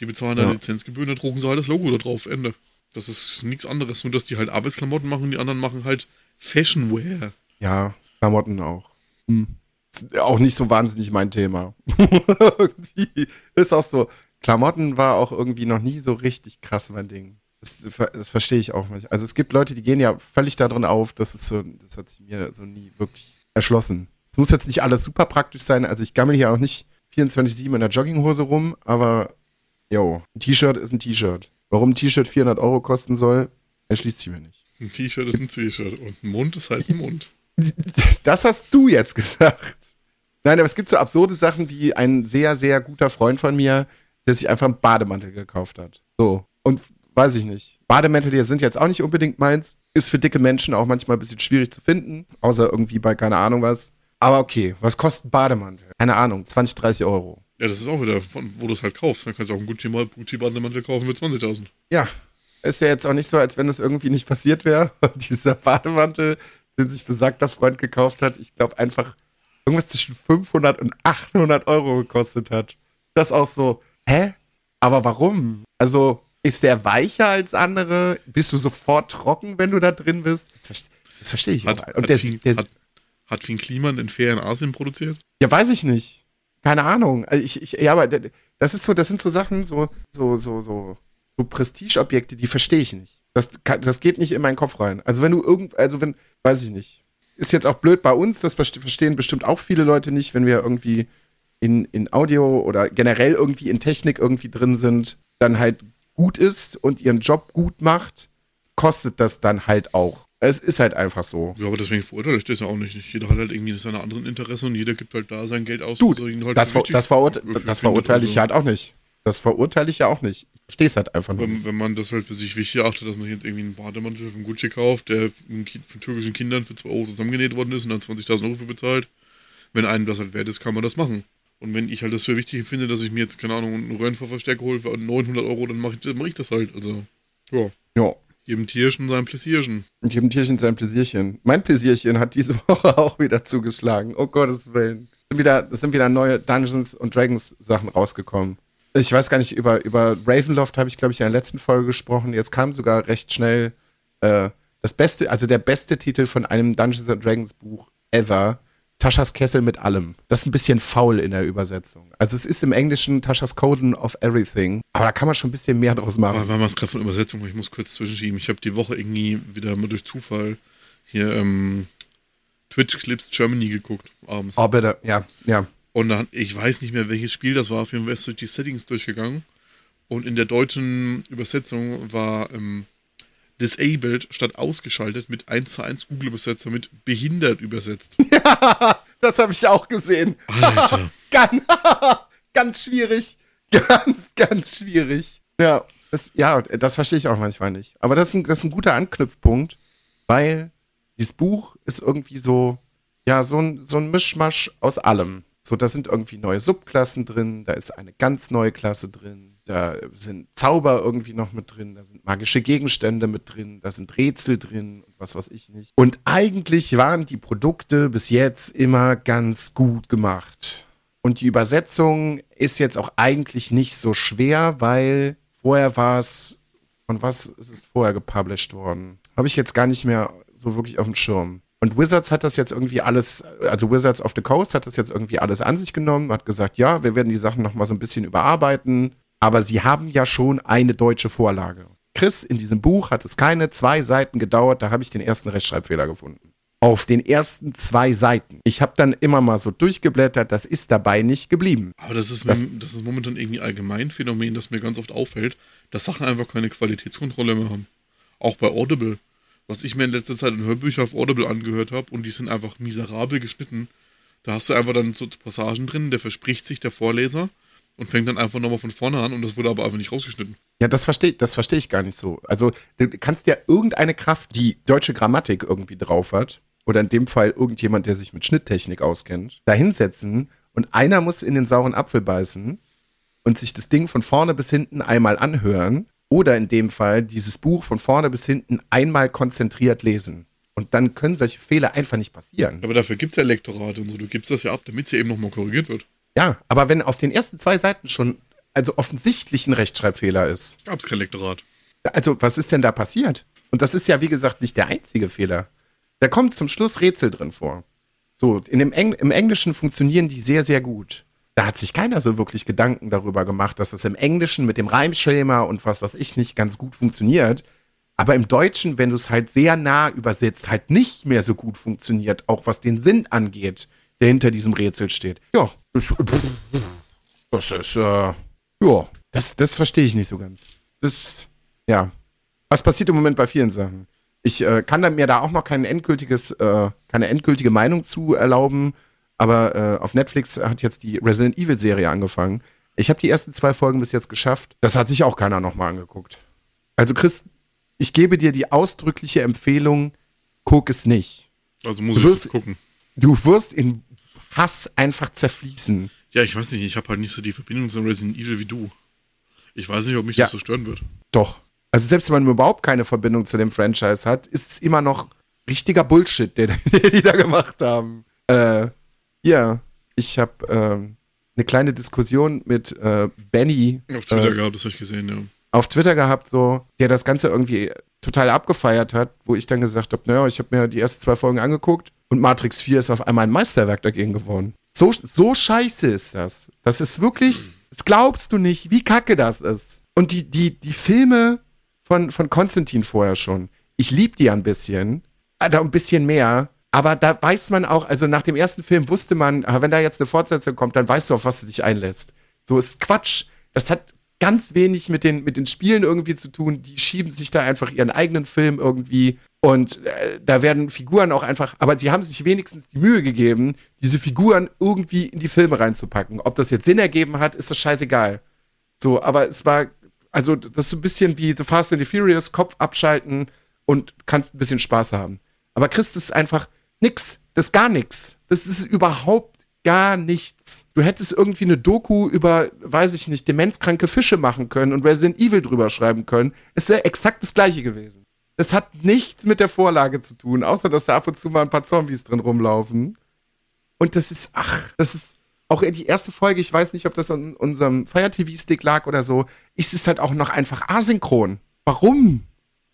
Die bezahlen ja. da Lizenzgebühren, dann drucken sie halt das Logo da drauf. Ende. Das ist nichts anderes, nur dass die halt Arbeitsklamotten machen, die anderen machen halt Fashionwear. Ja, Klamotten auch. Hm. Ist auch nicht so wahnsinnig mein Thema. irgendwie ist auch so. Klamotten war auch irgendwie noch nie so richtig krass mein Ding. Das, das verstehe ich auch nicht. Also es gibt Leute, die gehen ja völlig darin auf, das ist so, das hat sich mir so nie wirklich erschlossen. Es muss jetzt nicht alles super praktisch sein. Also ich gammel hier auch nicht 24-7 in der Jogginghose rum, aber Jo, ein T-Shirt ist ein T-Shirt. Warum ein T-Shirt 400 Euro kosten soll, erschließt sich mir nicht. Ein T-Shirt ist ein T-Shirt und ein Mund ist halt ein Mund. Das hast du jetzt gesagt. Nein, aber es gibt so absurde Sachen wie ein sehr, sehr guter Freund von mir, der sich einfach einen Bademantel gekauft hat. So. Und weiß ich nicht. Bademäntel, die sind jetzt auch nicht unbedingt meins. Ist für dicke Menschen auch manchmal ein bisschen schwierig zu finden. Außer irgendwie bei keine Ahnung was. Aber okay, was kostet ein Bademantel? Keine Ahnung, 20, 30 Euro. Ja, das ist auch wieder, von, wo du es halt kaufst. Dann kannst du auch einen Gucci-Bademantel kaufen für 20.000. Ja, ist ja jetzt auch nicht so, als wenn das irgendwie nicht passiert wäre. Und dieser Bademantel, den sich besagter Freund gekauft hat, ich glaube einfach irgendwas zwischen 500 und 800 Euro gekostet hat. Das auch so, hä? Aber warum? Also, ist der weicher als andere? Bist du sofort trocken, wenn du da drin bist? Das, verstehe ich hat, auch. Und hat, der, Fien, der, hat, hat Finn Kliman in Fair in Asien produziert? Ja, weiß ich nicht. Keine Ahnung. Also ich, ich, ja, aber das ist so, das sind so Sachen, so, so, so, so, so Prestigeobjekte, die verstehe ich nicht. Das, das geht nicht in meinen Kopf rein. Also wenn du irgend, also wenn, weiß ich nicht. Ist jetzt auch blöd bei uns, das verstehen bestimmt auch viele Leute nicht, wenn wir irgendwie in, in Audio oder generell irgendwie in Technik irgendwie drin sind, dann halt gut ist und ihren Job gut macht, kostet das dann halt auch. Es ist halt einfach so. Ja, aber deswegen verurteile ich das ja auch nicht. Jeder hat halt irgendwie seine anderen Interessen und jeder gibt halt da sein Geld aus. Du, halt das, ver das, verurte das verurteile ich halt auch nicht. Das verurteile ich ja auch nicht. Ich verstehe es halt einfach nur. Wenn, wenn, man das halt für sich wichtig achtet, dass man jetzt irgendwie einen Bademantel von Gucci kauft, der von türkischen Kindern für 2 Euro zusammengenäht worden ist und dann 20.000 Euro für bezahlt. Wenn einem das halt wert ist, kann man das machen. Und wenn ich halt das für wichtig empfinde, dass ich mir jetzt, keine Ahnung, einen Röhrenverstärker hole für 900 Euro, dann mache ich, mach ich das halt. Also, ja. Ja. Jedem Tierchen sein Pläsierchen. Jedem Tierchen sein Pläsierchen. Mein Pläsierchen hat diese Woche auch wieder zugeschlagen. Oh Gottes Willen. Es sind wieder, es sind wieder neue Dungeons und Dragons Sachen rausgekommen. Ich weiß gar nicht, über, über Ravenloft habe ich, glaube ich, in der letzten Folge gesprochen. Jetzt kam sogar recht schnell äh, das beste, also der beste Titel von einem Dungeons and Dragons Buch ever. Taschas Kessel mit allem. Das ist ein bisschen faul in der Übersetzung. Also es ist im Englischen Taschas Coden of Everything, aber da kann man schon ein bisschen mehr draus machen. Aber man es gerade von Übersetzung, ich muss kurz zwischenschieben. Ich habe die Woche irgendwie wieder mal durch Zufall hier ähm, Twitch Clips Germany geguckt abends. Oh bitte, ja, ja. Und dann, ich weiß nicht mehr, welches Spiel das war, auf jeden Fall ist durch die Settings durchgegangen. Und in der deutschen Übersetzung war ähm, disabled statt ausgeschaltet mit 1 zu 1 Google-Übersetzer mit behindert übersetzt. Ja, das habe ich auch gesehen. Alter. ganz, ganz schwierig. Ganz, ganz schwierig. Ja, das, ja, das verstehe ich auch manchmal nicht. Aber das ist, ein, das ist ein guter Anknüpfpunkt, weil dieses Buch ist irgendwie so, ja, so ein, so ein Mischmasch aus allem. So, da sind irgendwie neue Subklassen drin, da ist eine ganz neue Klasse drin, da sind Zauber irgendwie noch mit drin, da sind magische Gegenstände mit drin, da sind Rätsel drin und was weiß ich nicht. Und eigentlich waren die Produkte bis jetzt immer ganz gut gemacht. Und die Übersetzung ist jetzt auch eigentlich nicht so schwer, weil vorher war es, von was ist es vorher gepublished worden? Habe ich jetzt gar nicht mehr so wirklich auf dem Schirm. Und Wizards hat das jetzt irgendwie alles, also Wizards of the Coast hat das jetzt irgendwie alles an sich genommen, hat gesagt, ja, wir werden die Sachen nochmal so ein bisschen überarbeiten aber sie haben ja schon eine deutsche Vorlage. Chris, in diesem Buch hat es keine zwei Seiten gedauert, da habe ich den ersten Rechtschreibfehler gefunden. Auf den ersten zwei Seiten. Ich habe dann immer mal so durchgeblättert, das ist dabei nicht geblieben. Aber das ist, das, das ist momentan irgendwie allgemein Phänomen, das mir ganz oft auffällt, dass Sachen einfach keine Qualitätskontrolle mehr haben. Auch bei Audible. Was ich mir in letzter Zeit in Hörbüchern auf Audible angehört habe und die sind einfach miserabel geschnitten. Da hast du einfach dann so Passagen drin, der verspricht sich der Vorleser und fängt dann einfach nochmal von vorne an und das wurde aber einfach nicht rausgeschnitten. Ja, das verstehe das versteh ich gar nicht so. Also, du kannst ja irgendeine Kraft, die deutsche Grammatik irgendwie drauf hat, oder in dem Fall irgendjemand, der sich mit Schnitttechnik auskennt, da hinsetzen und einer muss in den sauren Apfel beißen und sich das Ding von vorne bis hinten einmal anhören oder in dem Fall dieses Buch von vorne bis hinten einmal konzentriert lesen. Und dann können solche Fehler einfach nicht passieren. Aber dafür gibt es ja Lektorate und so. Du gibst das ja ab, damit es ja eben nochmal korrigiert wird. Ja, aber wenn auf den ersten zwei Seiten schon also offensichtlich ein Rechtschreibfehler ist. Gab es kein Lektorat. Also, was ist denn da passiert? Und das ist ja, wie gesagt, nicht der einzige Fehler. Da kommt zum Schluss Rätsel drin vor. So, in dem Engl im Englischen funktionieren die sehr, sehr gut. Da hat sich keiner so wirklich Gedanken darüber gemacht, dass es im Englischen mit dem Reimschema und was weiß ich nicht ganz gut funktioniert. Aber im Deutschen, wenn du es halt sehr nah übersetzt, halt nicht mehr so gut funktioniert, auch was den Sinn angeht der hinter diesem Rätsel steht. Ja, das, das ist, äh, ja, das, das verstehe ich nicht so ganz. Das, ja. Was passiert im Moment bei vielen Sachen? Ich äh, kann mir da auch noch kein endgültiges, äh, keine endgültige Meinung zu erlauben, aber äh, auf Netflix hat jetzt die Resident Evil Serie angefangen. Ich habe die ersten zwei Folgen bis jetzt geschafft. Das hat sich auch keiner nochmal angeguckt. Also Chris, ich gebe dir die ausdrückliche Empfehlung, guck es nicht. Also muss du wirst, ich es gucken. Du wirst in Hass einfach zerfließen. Ja, ich weiß nicht, ich habe halt nicht so die Verbindung zu Resident Evil wie du. Ich weiß nicht, ob mich ja, das so stören wird. Doch. Also selbst wenn man überhaupt keine Verbindung zu dem Franchise hat, ist es immer noch richtiger Bullshit, den, den die da gemacht haben. Äh, ja, ich habe äh, eine kleine Diskussion mit äh, Benny. Auf Twitter äh, gehabt, das habe ich gesehen, ja. Auf Twitter gehabt, so, der das Ganze irgendwie total abgefeiert hat, wo ich dann gesagt habe, naja, ich habe mir die ersten zwei Folgen angeguckt und Matrix 4 ist auf einmal ein Meisterwerk dagegen geworden. So, so scheiße ist das. Das ist wirklich, das glaubst du nicht, wie kacke das ist. Und die, die, die Filme von, von Konstantin vorher schon, ich liebe die ein bisschen, äh, ein bisschen mehr, aber da weiß man auch, also nach dem ersten Film wusste man, wenn da jetzt eine Fortsetzung kommt, dann weißt du, auf was du dich einlässt. So ist Quatsch. Das hat ganz wenig mit den, mit den Spielen irgendwie zu tun. Die schieben sich da einfach ihren eigenen Film irgendwie und äh, da werden Figuren auch einfach, aber sie haben sich wenigstens die Mühe gegeben, diese Figuren irgendwie in die Filme reinzupacken. Ob das jetzt Sinn ergeben hat, ist das scheißegal. So, aber es war, also das ist so ein bisschen wie The Fast and the Furious, Kopf abschalten und kannst ein bisschen Spaß haben. Aber Christ ist einfach nix. Das ist gar nichts. Das ist überhaupt gar nichts. Du hättest irgendwie eine Doku über, weiß ich nicht, demenzkranke Fische machen können und Resident Evil drüber schreiben können. Es wäre exakt das gleiche gewesen. Es hat nichts mit der Vorlage zu tun, außer dass da ab und zu mal ein paar Zombies drin rumlaufen. Und das ist, ach, das ist auch die erste Folge, ich weiß nicht, ob das an unserem Fire TV-Stick lag oder so, ist es halt auch noch einfach asynchron. Warum?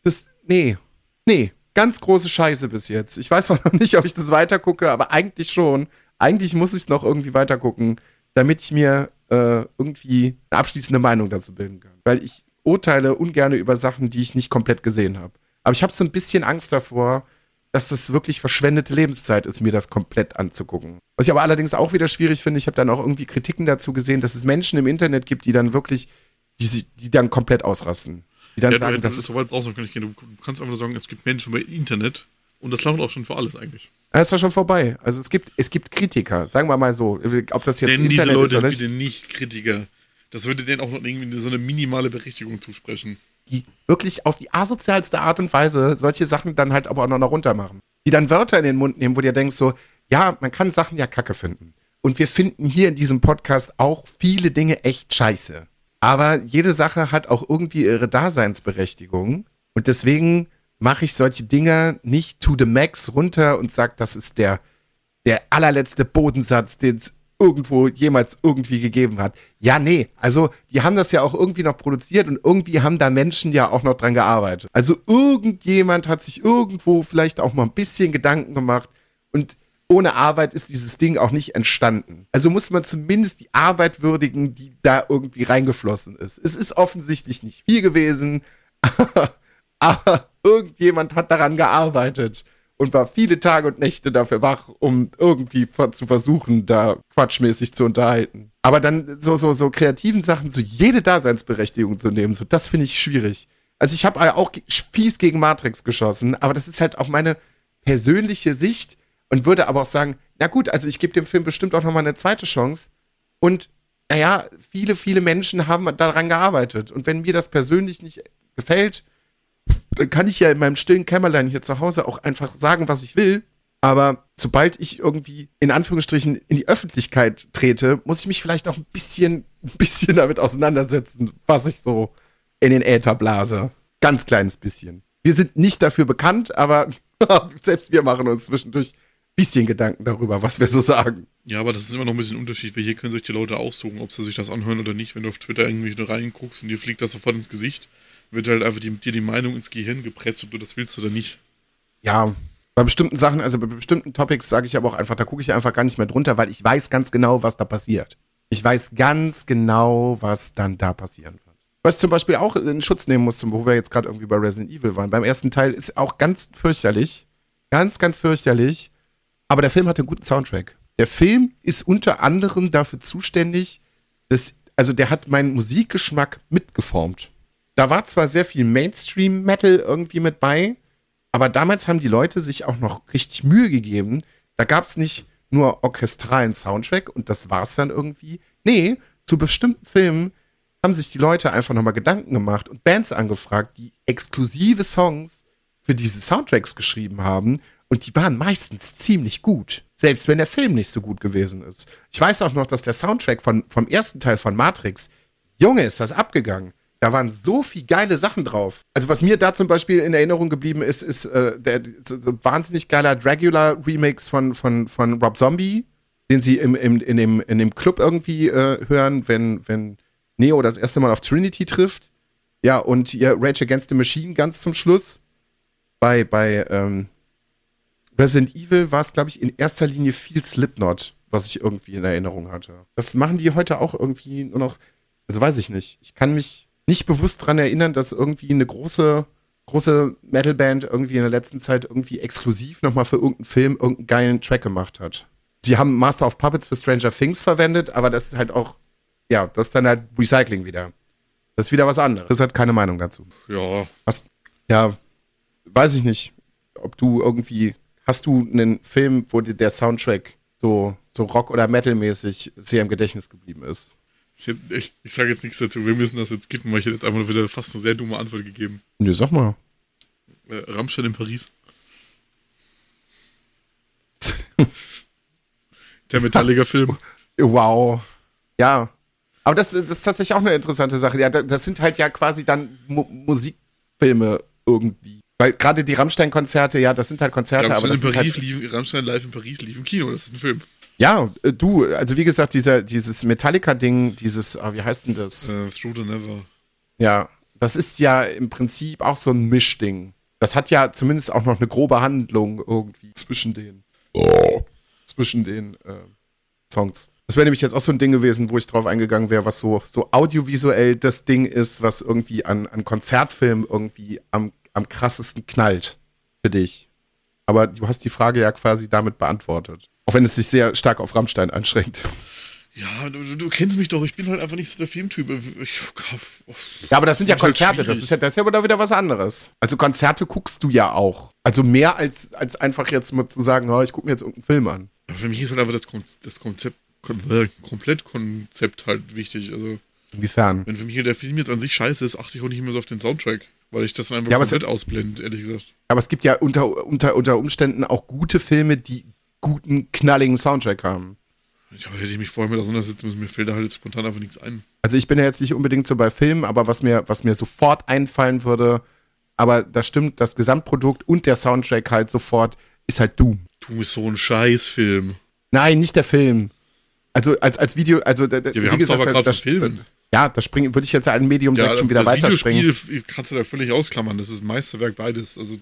Das, nee, nee, ganz große Scheiße bis jetzt. Ich weiß auch noch nicht, ob ich das weitergucke, aber eigentlich schon. Eigentlich muss ich es noch irgendwie weitergucken, damit ich mir äh, irgendwie eine abschließende Meinung dazu bilden kann. Weil ich urteile ungern über Sachen, die ich nicht komplett gesehen habe. Aber ich habe so ein bisschen Angst davor, dass das wirklich verschwendete Lebenszeit ist, mir das komplett anzugucken. Was ich aber allerdings auch wieder schwierig finde, ich habe dann auch irgendwie Kritiken dazu gesehen, dass es Menschen im Internet gibt, die dann wirklich, die, die dann komplett ausrasten. Die dann ja, sagen, das ist so weit brauchst du gar nicht gehen. Du kannst einfach nur sagen, es gibt Menschen bei Internet und das lautet auch schon für alles eigentlich. Ist ja schon vorbei. Also es gibt, es gibt Kritiker, sagen wir mal so. Ob das jetzt Nennen Internet diese Leute ist oder nicht. bitte nicht Kritiker. Das würde denen auch noch irgendwie so eine minimale Berechtigung zusprechen die wirklich auf die asozialste Art und Weise solche Sachen dann halt aber auch noch runter machen. Die dann Wörter in den Mund nehmen, wo dir denkst so, ja, man kann Sachen ja kacke finden. Und wir finden hier in diesem Podcast auch viele Dinge echt scheiße. Aber jede Sache hat auch irgendwie ihre Daseinsberechtigung. Und deswegen mache ich solche Dinge nicht to the max runter und sage, das ist der, der allerletzte Bodensatz, den es irgendwo jemals irgendwie gegeben hat. Ja, nee, also die haben das ja auch irgendwie noch produziert und irgendwie haben da Menschen ja auch noch dran gearbeitet. Also irgendjemand hat sich irgendwo vielleicht auch mal ein bisschen Gedanken gemacht und ohne Arbeit ist dieses Ding auch nicht entstanden. Also muss man zumindest die Arbeit würdigen, die da irgendwie reingeflossen ist. Es ist offensichtlich nicht viel gewesen, aber irgendjemand hat daran gearbeitet und war viele Tage und Nächte dafür wach, um irgendwie zu versuchen, da quatschmäßig zu unterhalten. Aber dann so, so, so kreativen Sachen, so jede Daseinsberechtigung zu nehmen, so das finde ich schwierig. Also ich habe auch fies gegen Matrix geschossen, aber das ist halt auch meine persönliche Sicht und würde aber auch sagen, na gut, also ich gebe dem Film bestimmt auch nochmal eine zweite Chance und naja, viele, viele Menschen haben daran gearbeitet und wenn mir das persönlich nicht gefällt, dann kann ich ja in meinem stillen Kämmerlein hier zu Hause auch einfach sagen, was ich will. Aber sobald ich irgendwie in Anführungsstrichen in die Öffentlichkeit trete, muss ich mich vielleicht auch ein bisschen, ein bisschen damit auseinandersetzen, was ich so in den Äther blase. Ganz kleines bisschen. Wir sind nicht dafür bekannt, aber selbst wir machen uns zwischendurch ein bisschen Gedanken darüber, was wir so sagen. Ja, aber das ist immer noch ein bisschen ein Unterschied, weil hier können sich die Leute aussuchen, ob sie sich das anhören oder nicht. Wenn du auf Twitter irgendwie reinguckst und dir fliegt das sofort ins Gesicht, wird halt einfach die, dir die Meinung ins Gehirn gepresst, ob du das willst oder nicht. Ja, bei bestimmten Sachen, also bei bestimmten Topics sage ich aber auch einfach, da gucke ich einfach gar nicht mehr drunter, weil ich weiß ganz genau, was da passiert. Ich weiß ganz genau, was dann da passieren wird. Was zum Beispiel auch in Schutz nehmen muss, wo wir jetzt gerade irgendwie bei Resident Evil waren. Beim ersten Teil ist auch ganz fürchterlich. Ganz, ganz fürchterlich. Aber der Film hat einen guten Soundtrack. Der Film ist unter anderem dafür zuständig, dass, also der hat meinen Musikgeschmack mitgeformt. Da war zwar sehr viel Mainstream-Metal irgendwie mit bei, aber damals haben die Leute sich auch noch richtig Mühe gegeben. Da gab es nicht nur orchestralen Soundtrack und das war's dann irgendwie. Nee, zu bestimmten Filmen haben sich die Leute einfach nochmal Gedanken gemacht und Bands angefragt, die exklusive Songs für diese Soundtracks geschrieben haben und die waren meistens ziemlich gut, selbst wenn der Film nicht so gut gewesen ist. Ich weiß auch noch, dass der Soundtrack von, vom ersten Teil von Matrix, Junge, ist das abgegangen. Da waren so viel geile Sachen drauf. Also was mir da zum Beispiel in Erinnerung geblieben ist, ist äh, der so, so wahnsinnig geiler Dracula-Remix von, von, von Rob Zombie, den sie im, im, in, dem, in dem Club irgendwie äh, hören, wenn, wenn Neo das erste Mal auf Trinity trifft. Ja, und ihr Rage Against the Machine ganz zum Schluss. Bei, bei ähm, Resident Evil war es, glaube ich, in erster Linie viel Slipknot. was ich irgendwie in Erinnerung hatte. Das machen die heute auch irgendwie nur noch, also weiß ich nicht. Ich kann mich nicht bewusst daran erinnern, dass irgendwie eine große, große Metalband irgendwie in der letzten Zeit irgendwie exklusiv nochmal für irgendeinen Film irgendeinen geilen Track gemacht hat. Sie haben Master of Puppets für Stranger Things verwendet, aber das ist halt auch, ja, das ist dann halt Recycling wieder. Das ist wieder was anderes. Das hat keine Meinung dazu. Ja. Was, ja, weiß ich nicht, ob du irgendwie, hast du einen Film, wo dir der Soundtrack so, so Rock- oder Metal-mäßig sehr im Gedächtnis geblieben ist? Ich, ich, ich sage jetzt nichts dazu. Wir müssen das jetzt kippen, weil ich hätte jetzt einfach wieder fast eine sehr dumme Antwort gegeben. Nee, sag mal. Äh, Rammstein in Paris. Der Metallica-Film. Wow. Ja. Aber das, das ist tatsächlich auch eine interessante Sache. Ja, das sind halt ja quasi dann Mu Musikfilme irgendwie. Weil gerade die Rammstein-Konzerte, ja, das sind halt Konzerte, Rammstein aber das in Paris sind halt, lief, Rammstein live in Paris lief im Kino, das ist ein Film. Ja, äh, du, also wie gesagt, dieser, dieses Metallica-Ding, dieses, ah, wie heißt denn das? Äh, Through the Never. Ja, das ist ja im Prinzip auch so ein Mischding. Das hat ja zumindest auch noch eine grobe Handlung irgendwie zwischen den, oh, zwischen den äh, Songs. Das wäre nämlich jetzt auch so ein Ding gewesen, wo ich drauf eingegangen wäre, was so, so audiovisuell das Ding ist, was irgendwie an, an Konzertfilmen irgendwie am, am krassesten knallt für dich. Aber du hast die Frage ja quasi damit beantwortet. Auch wenn es sich sehr stark auf Rammstein anschränkt. Ja, du, du kennst mich doch, ich bin halt einfach nicht so der Filmtyp. Ich, ja, aber das sind ja halt Konzerte, das schwierig. ist ja, das ist ja wieder wieder was anderes. Also Konzerte guckst du ja auch. Also mehr als, als einfach jetzt mal zu sagen, oh, ich gucke mir jetzt irgendeinen Film an. Aber für mich ist halt einfach das, Kon das Konzept, Kon äh, Komplettkonzept halt wichtig. Also, Inwiefern? wenn für mich der Film jetzt an sich scheiße ist, achte ich auch nicht mehr so auf den Soundtrack. Weil ich das einfach Ja, komplett ausblende, ehrlich gesagt. Aber es gibt ja unter, unter, unter Umständen auch gute Filme, die guten, knalligen Soundtrack haben. Ich aber hätte ich mich vorher mit auseinandersetzen müssen, mir fällt da halt jetzt spontan einfach nichts ein. Also ich bin ja jetzt nicht unbedingt so bei Filmen, aber was mir, was mir sofort einfallen würde, aber das stimmt, das Gesamtprodukt und der Soundtrack halt sofort, ist halt Doom. Du bist so ein Scheißfilm. Nein, nicht der Film. Also als, als Video, also ja, wir haben es aber gerade Filmen. Ja, da springen, würde ich jetzt ein Medium Ja, direkt schon wieder das weiterspringen. Videospiel kannst du da völlig ausklammern. Das ist ein Meisterwerk beides. Also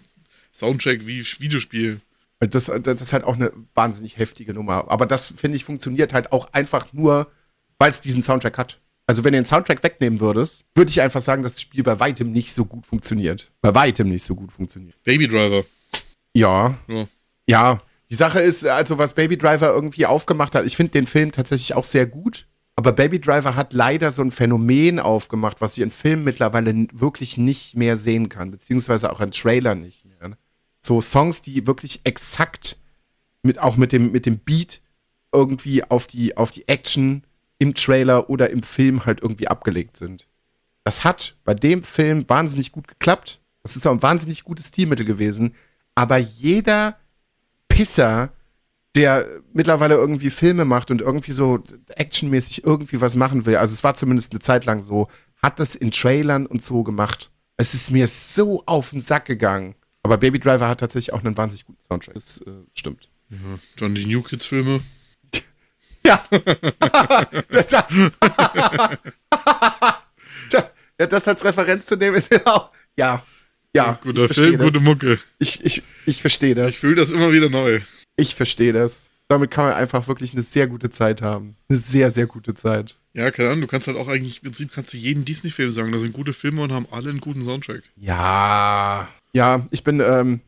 Soundtrack wie Videospiel. Das, das ist halt auch eine wahnsinnig heftige Nummer. Aber das, finde ich, funktioniert halt auch einfach nur, weil es diesen Soundtrack hat. Also wenn du den Soundtrack wegnehmen würdest, würde ich einfach sagen, dass das Spiel bei weitem nicht so gut funktioniert. Bei weitem nicht so gut funktioniert. Baby Driver. Ja, Ja. ja. Die Sache ist, also was Baby Driver irgendwie aufgemacht hat, ich finde den Film tatsächlich auch sehr gut. Aber Baby Driver hat leider so ein Phänomen aufgemacht, was ich in Filmen mittlerweile wirklich nicht mehr sehen kann, beziehungsweise auch in Trailern nicht mehr. So Songs, die wirklich exakt mit auch mit dem mit dem Beat irgendwie auf die auf die Action im Trailer oder im Film halt irgendwie abgelegt sind. Das hat bei dem Film wahnsinnig gut geklappt. Das ist auch ein wahnsinnig gutes Stilmittel gewesen. Aber jeder Pisser, der mittlerweile irgendwie Filme macht und irgendwie so actionmäßig irgendwie was machen will, also es war zumindest eine Zeit lang so, hat das in Trailern und so gemacht. Es ist mir so auf den Sack gegangen. Aber Baby Driver hat tatsächlich auch einen wahnsinnig guten Soundtrack. Das äh, stimmt. ja. Dann die New Kids Filme. Ja. ja, das als Referenz zu nehmen ist ja auch. Ja. Ja. Guter Film, das. gute Mucke. Ich, ich, ich verstehe das. Ich fühle das immer wieder neu. Ich verstehe das. Damit kann man einfach wirklich eine sehr gute Zeit haben. Eine sehr, sehr gute Zeit. Ja, keine Ahnung, du kannst halt auch eigentlich, im Prinzip kannst du jeden Disney-Film sagen, da sind gute Filme und haben alle einen guten Soundtrack. Ja. Ja, ich bin ähm,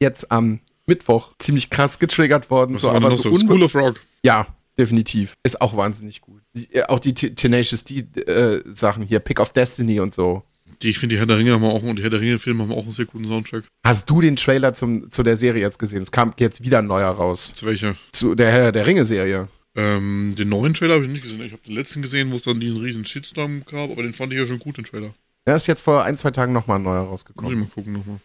jetzt am Mittwoch ziemlich krass getriggert worden. Was so, war aber noch so School of Rock. Ja, definitiv. Ist auch wahnsinnig gut. Äh, auch die Tenacious D-Sachen hier, Pick of Destiny und so. Die, ich finde, die Herr der Ringe haben auch, und die Herr der Ringe-Filme haben auch einen sehr guten Soundtrack. Hast du den Trailer zum, zu der Serie jetzt gesehen? Es kam jetzt wieder ein neuer raus. Zu welcher? Zu der Herr der Ringe-Serie. Ähm, den neuen Trailer habe ich nicht gesehen. Ich habe den letzten gesehen, wo es dann diesen riesen Shitstorm gab, aber den fand ich ja schon gut, den Trailer. Da ist jetzt vor ein, zwei Tagen nochmal ein neuer Muss ich rausgekommen. mal gucken nochmal.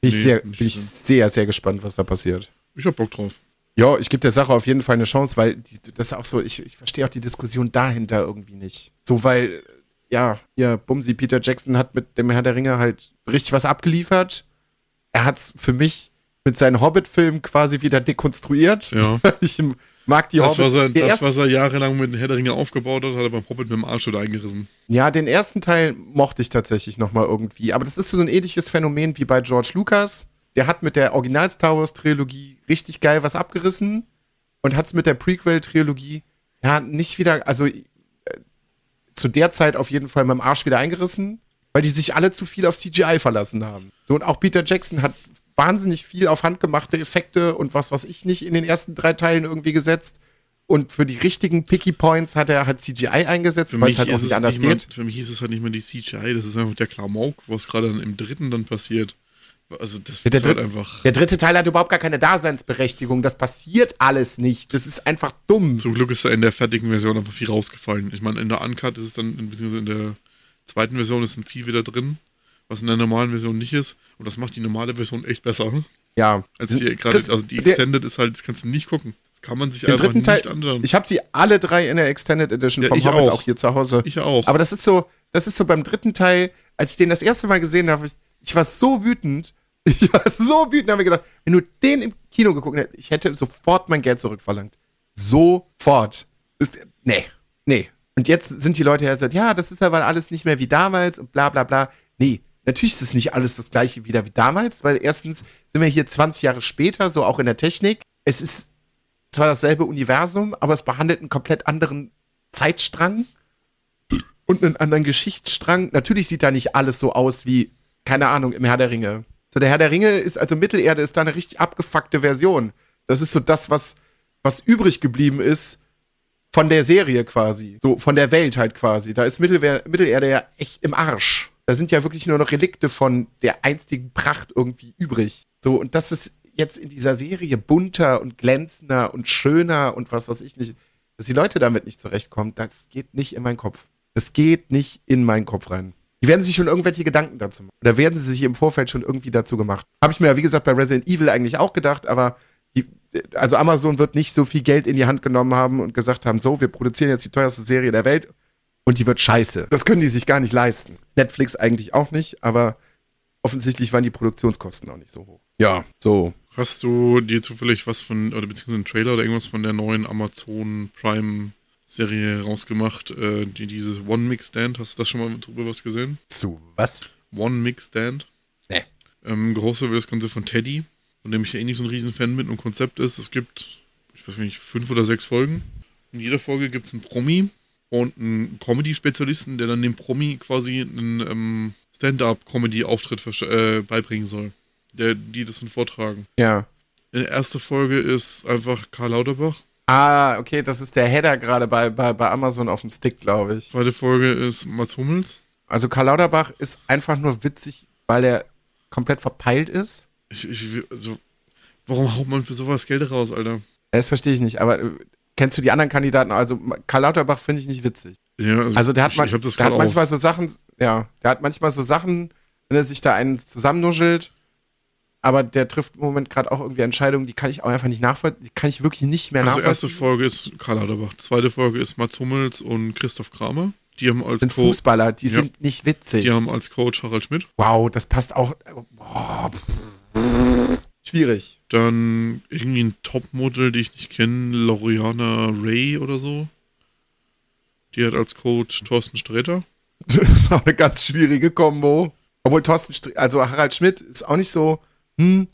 Bin ich, Nee, sehr, nicht bin ich sehr, sehr gespannt, was da passiert. Ich hab Bock drauf. Ja, ich gebe der Sache auf jeden Fall eine Chance, weil die, das ist auch so, ich, ich verstehe auch die Diskussion dahinter irgendwie nicht. So, weil, ja, ja, Bumsi, Peter Jackson hat mit dem Herr der Ringe halt richtig was abgeliefert. Er hat's für mich mit seinen Hobbit-Filmen quasi wieder dekonstruiert. Ja. Ich mag die Das, was er, das, erste- was er jahrelang mit den Herr der Ringe aufgebaut hat, hat er beim Hobbit mit dem Arsch wieder eingerissen. Ja, den ersten Teil mochte ich tatsächlich noch mal irgendwie. Aber das ist so ein ähnliches Phänomen wie bei George Lucas. Der hat mit der Original Star Wars Trilogie richtig geil was abgerissen. und hat es mit der Prequel-Trilogie ja nicht wieder, also äh, zu der Zeit auf jeden Fall mit dem Arsch wieder eingerissen, weil die sich alle zu viel auf CGI verlassen haben. So, und auch Peter Jackson hat wahnsinnig viel auf handgemachte Effekte und was, was ich nicht in den ersten drei Teilen irgendwie gesetzt. Und für die richtigen Picky Points hat er halt CGI eingesetzt, weil es halt auch nicht anders nicht geht. Mal, für mich ist es halt nicht mehr die CGI, das ist einfach der Klamauk, was gerade dann im dritten dann passiert. Also das der ist halt einfach. Der dritte Teil hat überhaupt gar keine Daseinsberechtigung. Das passiert alles nicht. Das ist einfach dumm. Zum Glück ist da in der fertigen Version einfach viel rausgefallen. Ich meine, in der Uncut ist es dann, beziehungsweise in der zweiten Version ist ein viel wieder drin, was in der normalen Version nicht ist. Und das macht die normale Version echt besser. Ja. Als die gerade, also die Extended ist halt, das kannst du nicht gucken. Das kann man sich den einfach nicht Teil, anschauen. Ich habe sie alle drei in der Extended Edition Ja, vom ich Hobbit auch. auch hier zu Hause. Ich auch. Aber das ist so, das ist so beim dritten Teil, als ich den das erste Mal gesehen habe, ich, ich war so wütend. Ich war so wütend, habe mir gedacht, wenn du den im Kino geguckt hättest, ich hätte sofort mein Geld zurückverlangt. Sofort. Ist, nee, nee. Und jetzt sind die Leute ja so, ja, das ist aber alles nicht mehr wie damals und bla bla bla. Nee, natürlich ist es nicht alles das gleiche wieder wie damals, weil erstens sind wir hier 20 Jahre später, so auch in der Technik. Es ist zwar dasselbe Universum, aber es behandelt einen komplett anderen Zeitstrang und einen anderen Geschichtsstrang. Natürlich sieht da nicht alles so aus wie, keine Ahnung, im Herr der Ringe. So, der Herr der Ringe ist, also Mittelerde ist da eine richtig abgefuckte Version. Das ist so das, was, was übrig geblieben ist von der Serie quasi. So, von der Welt halt quasi. Da ist Mittelerde ja echt im Arsch. Da sind ja wirklich nur noch Relikte von der einstigen Pracht irgendwie übrig. So, und das ist jetzt in dieser Serie bunter und glänzender und schöner und was weiß ich nicht, dass die Leute damit nicht zurechtkommen, das geht nicht in meinen Kopf. Das geht nicht in meinen Kopf rein. Die werden sich schon irgendwelche Gedanken dazu machen. Oder werden sie sich im Vorfeld schon irgendwie dazu gemacht. Habe ich mir ja, wie gesagt, bei Resident Evil eigentlich auch gedacht, aber die, also Amazon wird nicht so viel Geld in die Hand genommen haben und gesagt haben, so, wir produzieren jetzt die teuerste Serie der Welt und die wird scheiße. Das können die sich gar nicht leisten. Netflix eigentlich auch nicht, aber offensichtlich waren die Produktionskosten auch nicht so hoch. Ja, so. Hast du dir zufällig was von, oder beziehungsweise einen Trailer oder irgendwas von der neuen Amazon Prime Serie rausgemacht, äh, die dieses One Mix Stand, hast du das schon mal drüber was gesehen? Zu was? One Mix Stand? Nee. Ähm, gehorstet wird das Ganze von Teddy, von dem ich ja eh nicht so ein Riesenfan bin und Konzept ist, es gibt, ich weiß nicht, fünf oder sechs Folgen. In jeder Folge gibt es einen Promi und einen Comedy-Spezialisten, der dann dem Promi quasi einen ähm, Stand-up-Comedy-Auftritt äh, beibringen soll. Der, die das dann vortragen. Ja. Die erste Folge ist einfach Karl Lauterbach. Ah, okay, das ist der Header gerade bei, bei, bei Amazon auf dem Stick, glaube ich. Zweite Folge ist Mats Hummels. Also Karl Lauterbach ist einfach nur witzig, weil er komplett verpeilt ist. Ich, ich, also, warum haut man für sowas Geld raus, Alter? Das verstehe ich nicht, aber äh, kennst du die anderen Kandidaten? Also Karl Lauterbach finde ich nicht witzig. Ja, also, also der hat, ich, man, ich der hat manchmal auf. so Sachen, ja, der hat manchmal so Sachen, wenn er sich da einen zusammennuschelt, aber der trifft im Moment gerade auch irgendwie Entscheidungen, die kann ich auch einfach nicht nachvollziehen, die kann ich wirklich nicht mehr Also nachvollziehen. erste Folge ist Karl Lauterbach, zweite Folge ist Mats Hummels und Christoph Kramer. Die haben als sind Co Fußballer, die Ja. sind nicht witzig. die haben als Coach Harald Schmidt. Wow, das passt auch. Boah, schwierig. Dann irgendwie ein Topmodel, die ich nicht kenne, Loriana Ray oder so. Die hat als Coach Thorsten Sträter. Das ist auch eine ganz schwierige Kombo. Obwohl Thorsten, Str also Harald Schmidt ist auch nicht so, hm,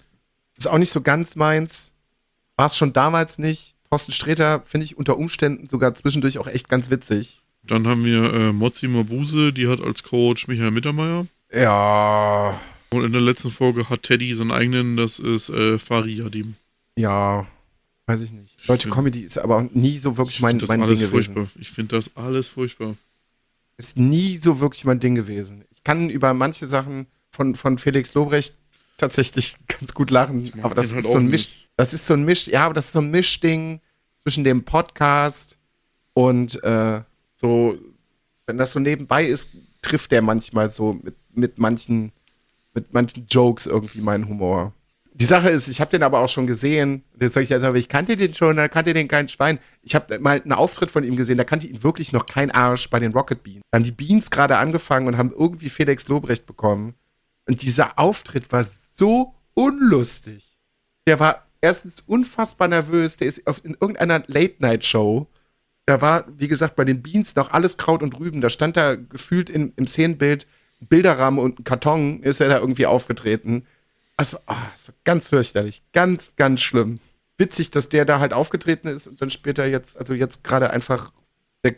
ist auch nicht so ganz meins. War es schon damals nicht. Thorsten Sträter finde ich unter Umständen sogar zwischendurch auch echt ganz witzig. Dann haben wir äh, Mozzi Mabuse, die hat als Coach Michael Mittermeier. Ja, Und in der letzten Folge hat Teddy seinen eigenen, das ist äh, Fari Yadim. ja, weiß ich nicht. Deutsche find- Comedy ist aber auch nie so wirklich mein, mein Ding gewesen. furchtbar. Ich finde das alles furchtbar. Ist nie so wirklich mein Ding gewesen. Ich kann über manche Sachen von, von Felix Lobrecht tatsächlich ganz gut lachen, Ich aber das halt ist so ein Misch, nicht. das ist so ein Misch, ja, aber das ist so ein Mischding zwischen dem Podcast und äh, so, wenn das so nebenbei ist, trifft der manchmal so mit, mit manchen, mit manchen Jokes irgendwie meinen Humor. Die Sache ist, ich habe den aber auch schon gesehen. Jetzt sag ich jetzt, ich kannte den schon, da kannte den kein Schwein. Ich habe mal einen Auftritt von ihm gesehen, da kannte ihn wirklich noch kein Arsch bei den Rocket Beans. Da haben die Beans gerade angefangen und haben irgendwie Felix Lobrecht bekommen. Und dieser Auftritt war so unlustig. Der war erstens unfassbar nervös, der ist auf, in irgendeiner Late-Night-Show. Da war, wie gesagt, bei den Beans noch alles Kraut und Rüben. Da stand da gefühlt in, im Szenenbild Bilderrahmen und ein Karton, ist er da irgendwie aufgetreten. Also, es war ganz fürchterlich. Ganz, ganz schlimm. witzig, dass der da halt aufgetreten ist und dann später jetzt, also jetzt gerade einfach der,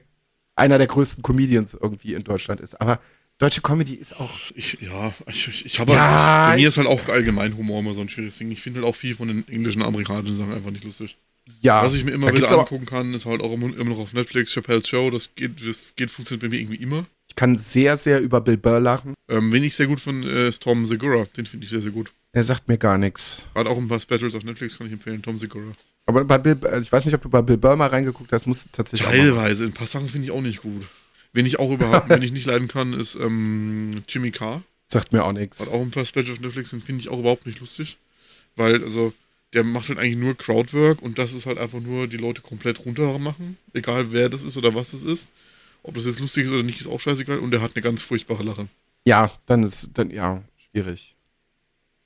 einer der größten Comedians irgendwie in Deutschland ist. Aber deutsche Comedy ist auch. Ich, ja, ich, ich, ich habe ja, halt, bei mir ist halt auch allgemein Humor immer so ein schwieriges Ding. Ich finde halt auch viel von den englischen, amerikanischen Sachen einfach nicht lustig. Ja. Was ich mir immer wieder angucken kann, ist halt auch immer noch auf Netflix Chappelle's Show. Das geht, das geht, funktioniert bei mir irgendwie immer. Ich kann sehr, sehr über Bill Burr lachen. Ähm, wen ich sehr gut finde, ist Tom Segura. Den finde ich sehr, sehr gut. Er sagt mir gar nichts. Hat auch ein paar Specials auf Netflix, kann ich empfehlen. Tom Segura. Aber bei Bill, ich weiß nicht, ob du bei Bill Burr mal reingeguckt hast, musst du tatsächlich. Teilweise, ein paar Sachen finde ich auch nicht gut. Wen ich auch überhaupt, wenn ich nicht leiden kann, ist ähm, Jimmy Carr. Sagt mir auch nichts. Hat auch ein paar Specials auf Netflix, den finde ich auch überhaupt nicht lustig. Weil, also, der macht halt eigentlich nur Crowdwork und das ist halt einfach nur die Leute komplett runter machen. Egal wer das ist oder was das ist. Ob das jetzt lustig ist oder nicht, ist auch scheißegal. Und der hat eine ganz furchtbare Lache. Ja, dann ist, dann, ja, schwierig.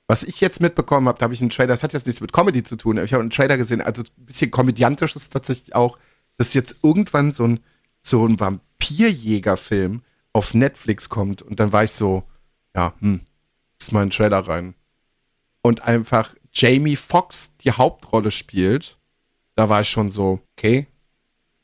Was ich jetzt mitbekommen habe, da habe ich einen Trailer, das hat jetzt nichts mit Comedy zu tun. Ich habe einen Trailer gesehen, also ein bisschen komödiantisch ist tatsächlich auch, dass jetzt irgendwann so ein, so ein Vampirjäger-Film auf Netflix kommt. Und dann war ich so, ja, hm, ist mal ein Trailer rein. Und einfach Jamie Foxx die Hauptrolle spielt, da war ich schon so, okay.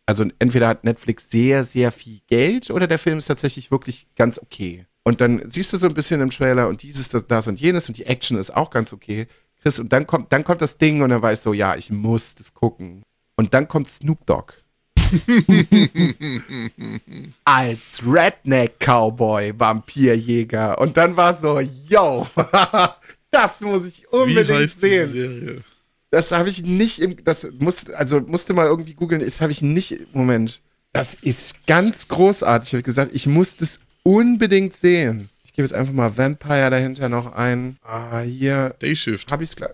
Also entweder hat Netflix sehr, sehr viel Geld oder der Film ist tatsächlich wirklich ganz okay. Und dann siehst du so ein bisschen im Trailer und dieses, das, das und jenes und die Action ist auch ganz okay. Chris, und dann kommt, dann kommt das Ding und dann war ich so, ja, ich muss das gucken. Und dann kommt Snoop Dogg. Als Redneck-Cowboy, Vampirjäger. Und dann war so, yo, das muss ich unbedingt Wie heißt sehen. Die Serie? Das habe ich nicht im, das musste, also musste mal irgendwie googeln, das habe ich nicht Moment. Das ist ganz großartig. Ich habe gesagt, ich muss das unbedingt sehen. Ich gebe jetzt einfach mal Vampire dahinter noch ein. Ah, hier. Dayshift. Habe ich es gleich.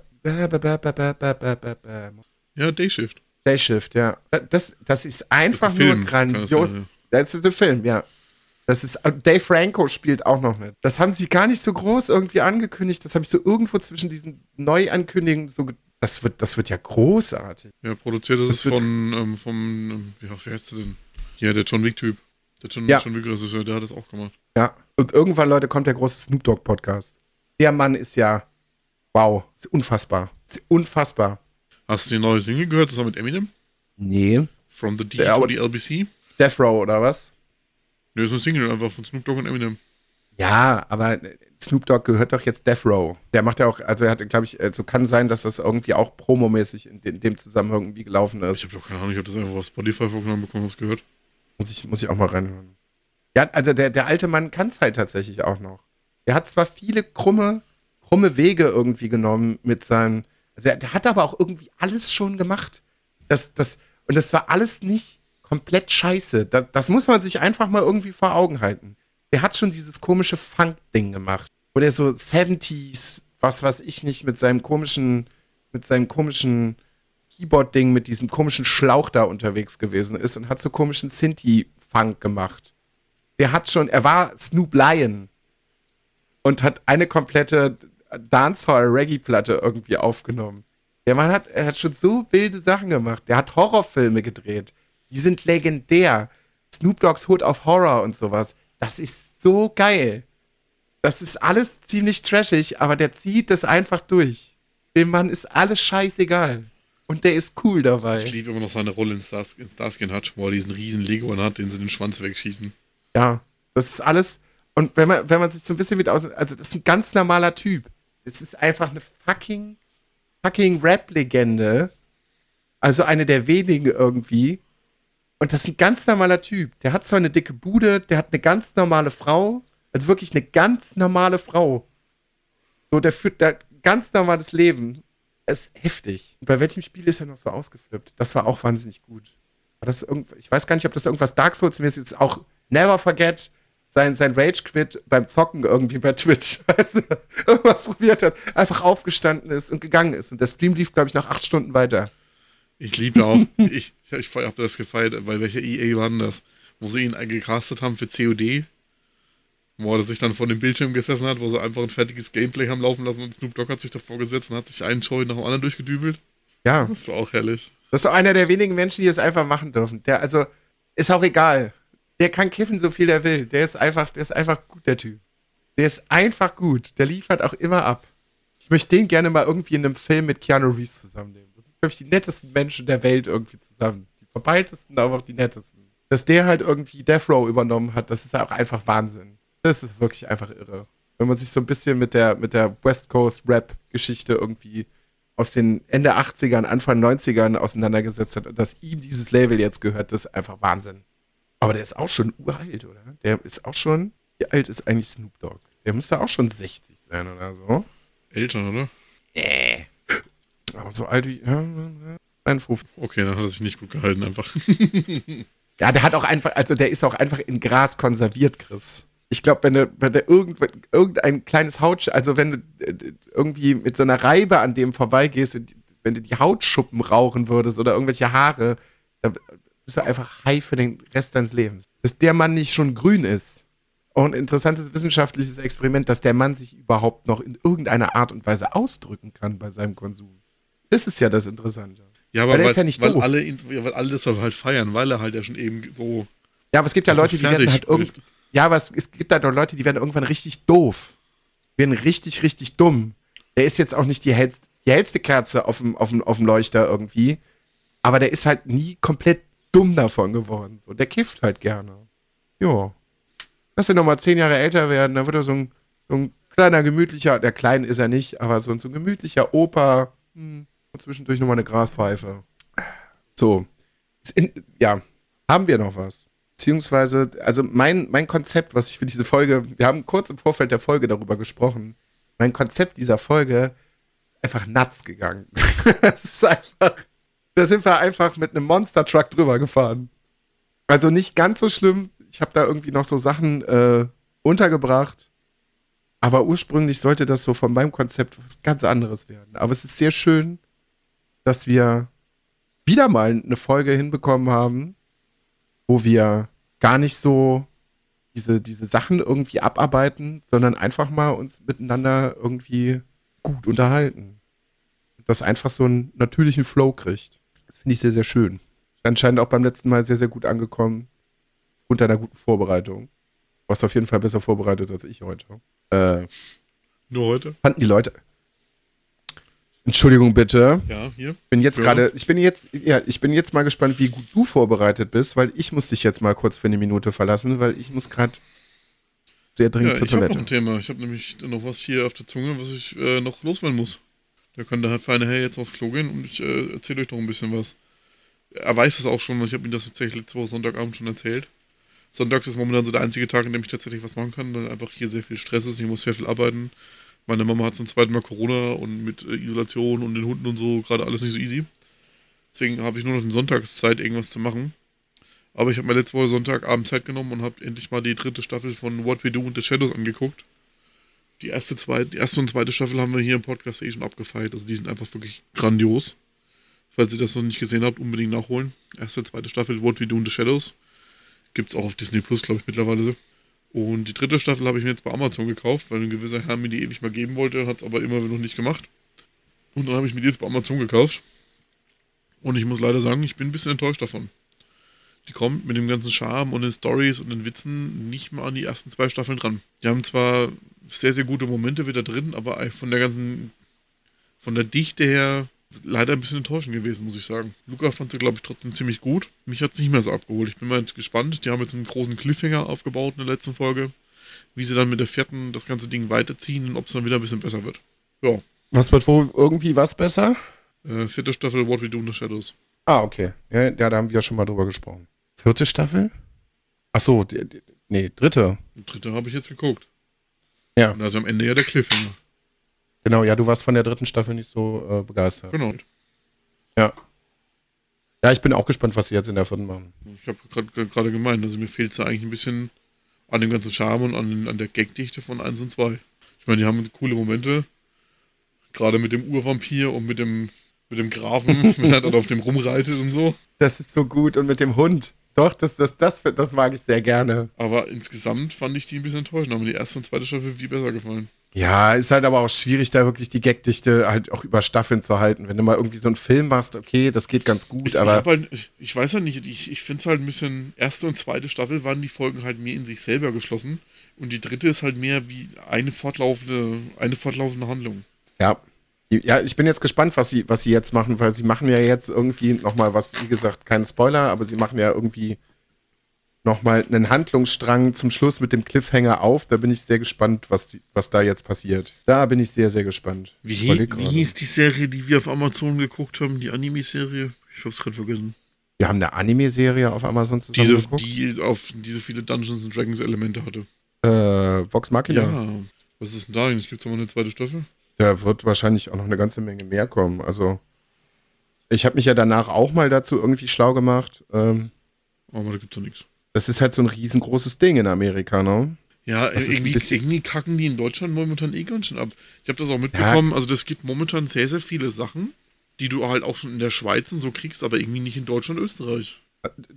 Ja, Dayshift. Dayshift, ja. Das, das ist einfach das ist nur Film, grandios. Sein, ja. Das ist ein Film, ja. Das ist, Dave Franco spielt auch noch mit. Das haben sie gar nicht so groß irgendwie angekündigt. Das habe ich so irgendwo zwischen diesen Neuankündigungen so. Das wird, das wird ja großartig. Ja, produziert ist das es von, ähm, vom, ähm, wie, wie heißt der denn? Ja, der John Wick-Typ. Der John, ja. John Wick-Regisseur, der hat das auch gemacht. Ja, und irgendwann, Leute, kommt der große Snoop Dogg-Podcast. Der Mann ist ja, wow, ist unfassbar. Ist unfassbar. Hast du die neue Single gehört? War mit Eminem? Nee. From the D der, to the LBC? Death Row oder was? Nee, ist eine Single einfach von Snoop Dogg und Eminem. Ja, aber Snoop Dogg gehört doch jetzt Death Row. Der macht ja auch, also er hat, glaube ich, also kann sein, dass das irgendwie auch promomäßig in, in dem Zusammenhang irgendwie gelaufen ist. Ich habe doch keine Ahnung, ich habe das einfach auf Spotify vorgenommen bekommen, was gehört. Muss ich, muss ich auch mal reinhören. Ja, also der, der alte Mann kann es halt tatsächlich auch noch. Er hat zwar viele krumme, krumme Wege irgendwie genommen mit seinen der, der hat aber auch irgendwie alles schon gemacht. Das, das, und das war alles nicht komplett scheiße. Das, das muss man sich einfach mal irgendwie vor Augen halten. Der hat schon dieses komische Funk-Ding gemacht. Wo der so 70s, was weiß ich nicht, mit seinem komischen, mit seinem komischen Keyboard-Ding, mit diesem komischen Schlauch da unterwegs gewesen ist und hat so komischen Sinti-Funk gemacht. Der hat schon, er war Snoop Lion und hat eine komplette Dancehall-Reggae-Platte irgendwie aufgenommen. Der Mann hat, er hat schon so wilde Sachen gemacht. Der hat Horrorfilme gedreht. Die sind legendär. Snoop Dogg's Hood of Horror und sowas. Das ist so geil. Das ist alles ziemlich trashig, aber der zieht das einfach durch. Dem Mann ist alles scheißegal. Und der ist cool dabei. Ich liebe immer noch seine Rolle in, Stars in Starsky Hutch, wo er diesen riesen Lego hat, den sie den Schwanz wegschießen. Ja, das ist alles. Und wenn man, wenn man sich so ein bisschen mit aus. Also, das ist ein ganz normaler Typ. Es ist einfach eine fucking, fucking Rap-Legende. Also eine der wenigen irgendwie. Und das ist ein ganz normaler Typ. Der hat zwar eine dicke Bude, der hat eine ganz normale Frau. Also wirklich eine ganz normale Frau. So, der führt da ganz normales Leben. Es ist heftig. Und bei welchem Spiel ist er noch so ausgeflippt? Das war auch wahnsinnig gut. War das ich weiß gar nicht, ob das irgendwas Dark Souls-mäßig ist. Auch Never Forget sein, sein Rage-Quit beim Zocken irgendwie bei Twitch. Weißt du, irgendwas probiert hat, einfach aufgestanden ist und gegangen ist. Und der Stream lief, glaube ich, noch acht Stunden weiter. Ich liebe auch, ich, ich habe das gefeiert, bei welcher EA waren das? Wo sie ihn gecastet haben für COD. Wo er sich dann vor dem Bildschirm gesessen hat, wo sie einfach ein fertiges Gameplay haben laufen lassen und Snoop Dogg hat sich davor gesetzt und hat sich einen Show nach dem anderen durchgedübelt. Ja. Das war auch herrlich. Das ist so einer der wenigen Menschen, die es einfach machen dürfen. Der, also, ist auch egal. Der kann kiffen, so viel er will. Der ist einfach, der ist einfach gut, der Typ. Der ist einfach gut. Der liefert auch immer ab. Ich möchte den gerne mal irgendwie in einem Film mit Keanu Reeves zusammennehmen. Glaube ich, die nettesten Menschen der Welt irgendwie zusammen. Die verpeiltesten, aber auch die nettesten. Dass der halt irgendwie Death Row übernommen hat, das ist ja auch einfach Wahnsinn. Das ist wirklich einfach irre. Wenn man sich so ein bisschen mit der, mit der West Coast Rap-Geschichte irgendwie aus den Ende 80ern, Anfang 90ern auseinandergesetzt hat und dass ihm dieses Label jetzt gehört, das ist einfach Wahnsinn. Aber der ist auch schon uralt, oder? Der ist auch schon, wie alt ist eigentlich Snoop Dogg? Der müsste auch schon 60 sein oder so. Älter, oder? Nee. Aber so alt wie ja, 51. Okay, dann hat er sich nicht gut gehalten, einfach. ja, der hat auch einfach, also der ist auch einfach in Gras konserviert, Chris. Ich glaube, wenn du, wenn du irgendein kleines Haut, also wenn du äh, irgendwie mit so einer Reibe an dem vorbeigehst, wenn du die Hautschuppen rauchen würdest oder irgendwelche Haare, dann bist du einfach high für den Rest deines Lebens. Dass der Mann nicht schon grün ist. Auch ein interessantes wissenschaftliches Experiment, dass der Mann sich überhaupt noch in irgendeiner Art und Weise ausdrücken kann bei seinem Konsum. Das ist ja das Interessante. Ja, aber weil, weil, ja nicht weil alle, weil alle das halt feiern, weil er halt ja schon eben so. Ja, aber es gibt ja Leute, die werden halt irgendwie. Ja, aber es, es gibt halt auch Leute, die werden irgendwann richtig doof. Werden richtig, richtig dumm. Der ist jetzt auch nicht die hellste, die hellste Kerze auf dem, auf, dem, auf dem Leuchter irgendwie. Aber der ist halt nie komplett dumm davon geworden. So, der kifft halt gerne. Jo. Lass ihn nochmal zehn Jahre älter werden, dann wird er so ein, so ein kleiner, gemütlicher, der klein ist er nicht, aber so ein, so ein gemütlicher Opa. Hm, und zwischendurch nochmal eine Graspfeife. So. Ja. Haben wir noch was? Beziehungsweise, also mein, mein Konzept, was ich für diese Folge, wir haben kurz im Vorfeld der Folge darüber gesprochen. Mein Konzept dieser Folge ist einfach nuts gegangen. das ist einfach, da sind wir einfach mit einem Monster Truck drüber gefahren. Also nicht ganz so schlimm. Ich habe da irgendwie noch so Sachen äh, untergebracht. Aber ursprünglich sollte das so von meinem Konzept was ganz anderes werden. Aber es ist sehr schön, dass wir wieder mal eine Folge hinbekommen haben, wo wir gar nicht so diese, diese Sachen irgendwie abarbeiten, sondern einfach mal uns miteinander irgendwie gut unterhalten. Das einfach so einen natürlichen Flow kriegt. Das finde ich sehr, sehr schön. Anscheinend auch beim letzten Mal sehr, sehr gut angekommen. Unter einer guten Vorbereitung. Du warst auf jeden Fall besser vorbereitet als ich heute. Äh, Nur heute? Fanden die Leute, Entschuldigung bitte. Ja, hier. Bin jetzt ja. gerade, ich bin jetzt, ja, ich bin jetzt mal gespannt, wie gut du vorbereitet bist, weil ich muss dich jetzt mal kurz für eine Minute verlassen, weil ich muss gerade sehr dringend ja, zur ich Toilette. Ich habe ein Thema. Ich habe nämlich noch was hier auf der Zunge, was ich äh, noch loswerden muss. Da kann der feine Herr jetzt aufs Klo gehen und ich äh, erzähle euch doch ein bisschen was. Er weiß es auch schon, weil ich habe ihm das tatsächlich letzte Woche Sonntagabend schon erzählt. Sonntags ist momentan so der einzige Tag, an dem ich tatsächlich was machen kann, weil einfach hier sehr viel Stress ist. Ich muss sehr viel arbeiten. Meine Mama hat zum zweiten Mal Corona und mit äh, Isolation und den Hunden und so gerade alles nicht so easy. Deswegen habe ich nur noch eine Sonntagszeit, irgendwas zu machen. Aber ich habe mir letzte Woche Sonntagabend Zeit genommen und habe endlich mal die dritte Staffel von What We Do und The Shadows angeguckt. Die erste, zweite, die erste und zweite Staffel haben wir hier im Podcast eh schon abgefeiert. Also die sind einfach wirklich grandios. Falls ihr das noch nicht gesehen habt, unbedingt nachholen. Erste, zweite Staffel What We Do in The Shadows. Gibt es auch auf Disney Plus, glaube ich, mittlerweile. Und die dritte Staffel habe ich mir jetzt bei Amazon gekauft, weil ein gewisser Herr mir die ewig mal geben wollte, hat es aber immer noch nicht gemacht. Und dann habe ich mir die jetzt bei Amazon gekauft. Und ich muss leider sagen, ich bin ein bisschen enttäuscht davon. Die kommt mit dem ganzen Charme und den Stories und den Witzen nicht mal an die ersten zwei Staffeln dran. Die haben zwar sehr, sehr gute Momente wieder drin, aber von der ganzen, von der Dichte her leider ein bisschen enttäuschend gewesen, muss ich sagen. Luca fand sie, glaube ich, trotzdem ziemlich gut. Mich hat es nicht mehr so abgeholt. Ich bin mal gespannt. Die haben jetzt einen großen Cliffhanger aufgebaut in der letzten Folge. Wie sie dann mit der vierten das ganze Ding weiterziehen und ob es dann wieder ein bisschen besser wird. Ja. Was wird wohl irgendwie was besser? Äh, vierte Staffel What We Do in the Shadows. Ah, okay. Ja, ja, da haben wir ja schon mal drüber gesprochen. Vierte Staffel? Ach so, nee, dritte. Dritte habe ich jetzt geguckt. Ja. Und da ist am Ende ja der Cliffhanger. Genau, ja, du warst von der dritten Staffel nicht so äh, begeistert. Genau. Ja. Ja, ich bin auch gespannt, was sie jetzt in der vierten machen. Ich habe gerade gemeint, also mir fehlt es eigentlich ein bisschen an dem ganzen Charme und an, an der Gagdichte von 1 und 2. Ich meine, die haben coole Momente. Gerade mit dem Urvampir und mit dem, mit dem Grafen, wenn er dort auf dem rumreitet und so. Das ist so gut. Und mit dem Hund. Doch, das, das, das, das mag ich sehr gerne. Aber insgesamt fand ich die ein bisschen enttäuschend. Aber die erste und zweite Staffel viel besser gefallen. Ja, ist halt aber auch schwierig, da wirklich die Gagdichte halt auch über Staffeln zu halten. Wenn du mal irgendwie so einen Film machst, okay, das geht ganz gut, ich, aber. Ich, halt, ich, weiß halt nicht, ich, ich finde es halt ein bisschen, erste und zweite Staffel waren die Folgen halt mehr in sich selber geschlossen. Und die dritte ist halt mehr wie eine fortlaufende, eine fortlaufende Handlung. Ja. Ja, ich bin jetzt gespannt, was sie, was sie jetzt machen, weil sie machen ja jetzt irgendwie nochmal was, wie gesagt, keine Spoiler, aber sie machen ja irgendwie nochmal einen Handlungsstrang zum Schluss mit dem Cliffhanger auf. Da bin ich sehr gespannt, was, die, was da jetzt passiert. Da bin ich sehr, sehr gespannt. Wie, wie hieß die Serie, die wir auf Amazon geguckt haben, die Anime-Serie? Ich hab's gerade vergessen. Wir haben eine Anime-Serie auf Amazon zusammen diese, geguckt. Die auf diese viele Dungeons and Dragons Elemente hatte. Äh, Vox Machina? Ja. Was ist denn da? Gibt es noch eine zweite Staffel? Da wird wahrscheinlich auch noch eine ganze Menge mehr kommen. Also, ich habe mich ja danach auch mal dazu irgendwie schlau gemacht. Ähm, Aber da gibt es doch nichts. Das ist halt so ein riesengroßes Ding in Amerika, ne? Ja, irgendwie, irgendwie, kacken die in Deutschland momentan eh ganz schön ab. Ich habe das auch mitbekommen, ja. also das gibt momentan sehr, sehr viele Sachen, die du halt auch schon in der Schweiz und so kriegst, aber irgendwie nicht in Deutschland und Österreich.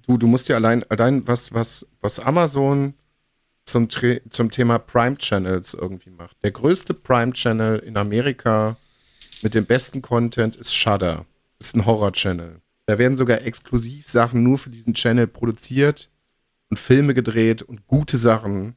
Du, du musst ja allein, allein was, was, was Amazon zum, zum Thema Prime Channels irgendwie macht. Der größte Prime Channel in Amerika mit dem besten Content ist Shudder. Ist ein Horror-Channel. Da werden sogar exklusiv Sachen nur für diesen Channel produziert und Filme gedreht und gute Sachen.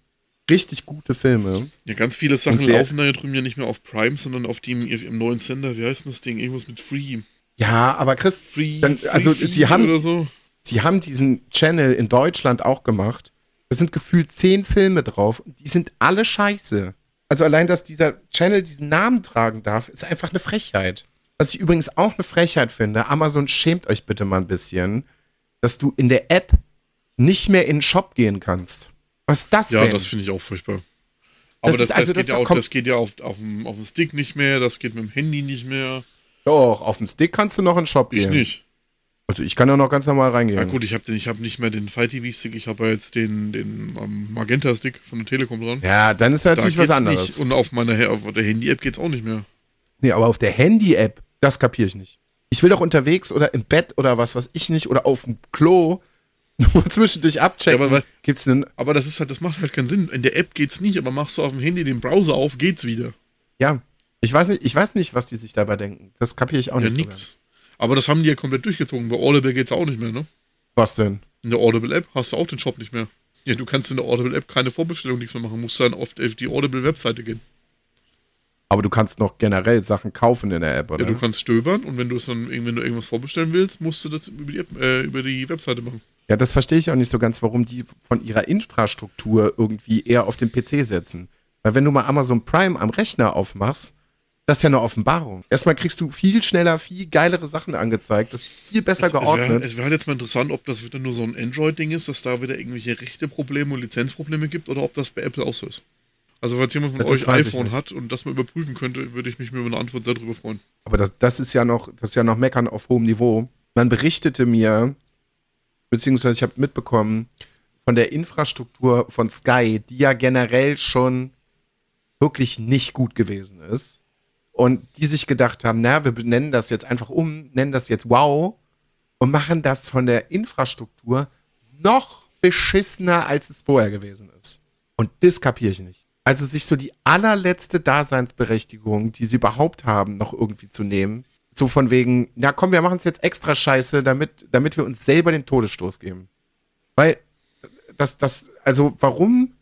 Richtig gute Filme. Ja, ganz viele Sachen laufen da ja drüben ja nicht mehr auf Prime, sondern auf dem im neuen Sender. Wie heißt denn das Ding? Irgendwas mit Free. Ja, aber Chris, Free, dann, also Free sie haben, so. sie haben diesen Channel in Deutschland auch gemacht. Da sind gefühlt zehn Filme drauf und die sind alle scheiße. Also allein, dass dieser Channel diesen Namen tragen darf, ist einfach eine Frechheit. Was ich übrigens auch eine Frechheit finde, Amazon schämt euch bitte mal ein bisschen, dass du in der App nicht mehr in den Shop gehen kannst. Was ist das ja, denn? Ja, das finde ich auch furchtbar. Aber das, das, das, also geht, ja auch, das geht ja auf, auf, dem, auf dem Stick nicht mehr, das geht mit dem Handy nicht mehr. Doch, auf dem Stick kannst du noch in den Shop gehen. Ich nicht. Also ich kann ja noch ganz normal reingehen. Ja gut, ich habe hab nicht mehr den Fight TV Stick, ich habe ja jetzt den, den um, ähm, Magenta Stick von der Telekom dran. Ja, dann ist natürlich da was anderes. Nicht. Und auf meiner auf der Handy App geht's auch nicht mehr. Nee, aber auf der Handy App, das kapiere ich nicht. Ich will doch unterwegs oder im Bett oder was was ich nicht oder auf dem Klo nur zwischendurch abchecken. Ja, aber, Gibt's denn aber das ist halt, das macht halt keinen Sinn. In der App geht's nicht, aber machst du auf dem Handy den Browser auf, geht's wieder. Ja. Ich weiß nicht, ich weiß nicht, was die sich dabei denken. Das kapiere ich auch ja, nicht. Ja, nix. So aber das haben die ja komplett durchgezogen. Bei Audible geht's auch nicht mehr, ne? Was denn? In der Audible-App hast du auch den Shop nicht mehr. Ja, du kannst in der Audible-App keine Vorbestellung, nichts mehr machen. Musst dann auf die Audible-Webseite gehen. Aber du kannst noch generell Sachen kaufen in der App, oder? Ja, du kannst stöbern und wenn du es dann, wenn du irgendwas vorbestellen willst, musst du das über die, App, äh, über die Webseite machen. Ja, das verstehe ich auch nicht so ganz, warum die von ihrer Infrastruktur irgendwie eher auf den PC setzen. Weil wenn du mal Amazon Prime am Rechner aufmachst, das ist ja eine Offenbarung. Erstmal kriegst du viel schneller, viel geilere Sachen angezeigt. Das ist viel besser es, geordnet. Es wäre wär halt jetzt mal interessant, ob das wieder nur so ein Android-Ding ist, dass da wieder irgendwelche Rechteprobleme und Lizenzprobleme gibt oder ob das bei Apple auch so ist. Also, falls jemand von das euch iPhone hat und das mal überprüfen könnte, würde ich mich über eine Antwort sehr darüber freuen. Aber das, das ist ja noch, das ist ja noch Meckern auf hohem Niveau. Man berichtete mir, beziehungsweise ich habe mitbekommen, von der Infrastruktur von Sky, die ja generell schon wirklich nicht gut gewesen ist und die sich gedacht haben, na, wir nennen das jetzt einfach um, nennen das jetzt Wow und machen das von der Infrastruktur noch beschissener, als es vorher gewesen ist. Und das kapiere ich nicht. Also sich so die allerletzte Daseinsberechtigung, die sie überhaupt haben, noch irgendwie zu nehmen. So von wegen, na komm, wir machen es jetzt extra scheiße, damit, damit wir uns selber den Todesstoß geben. Weil das, das, also warum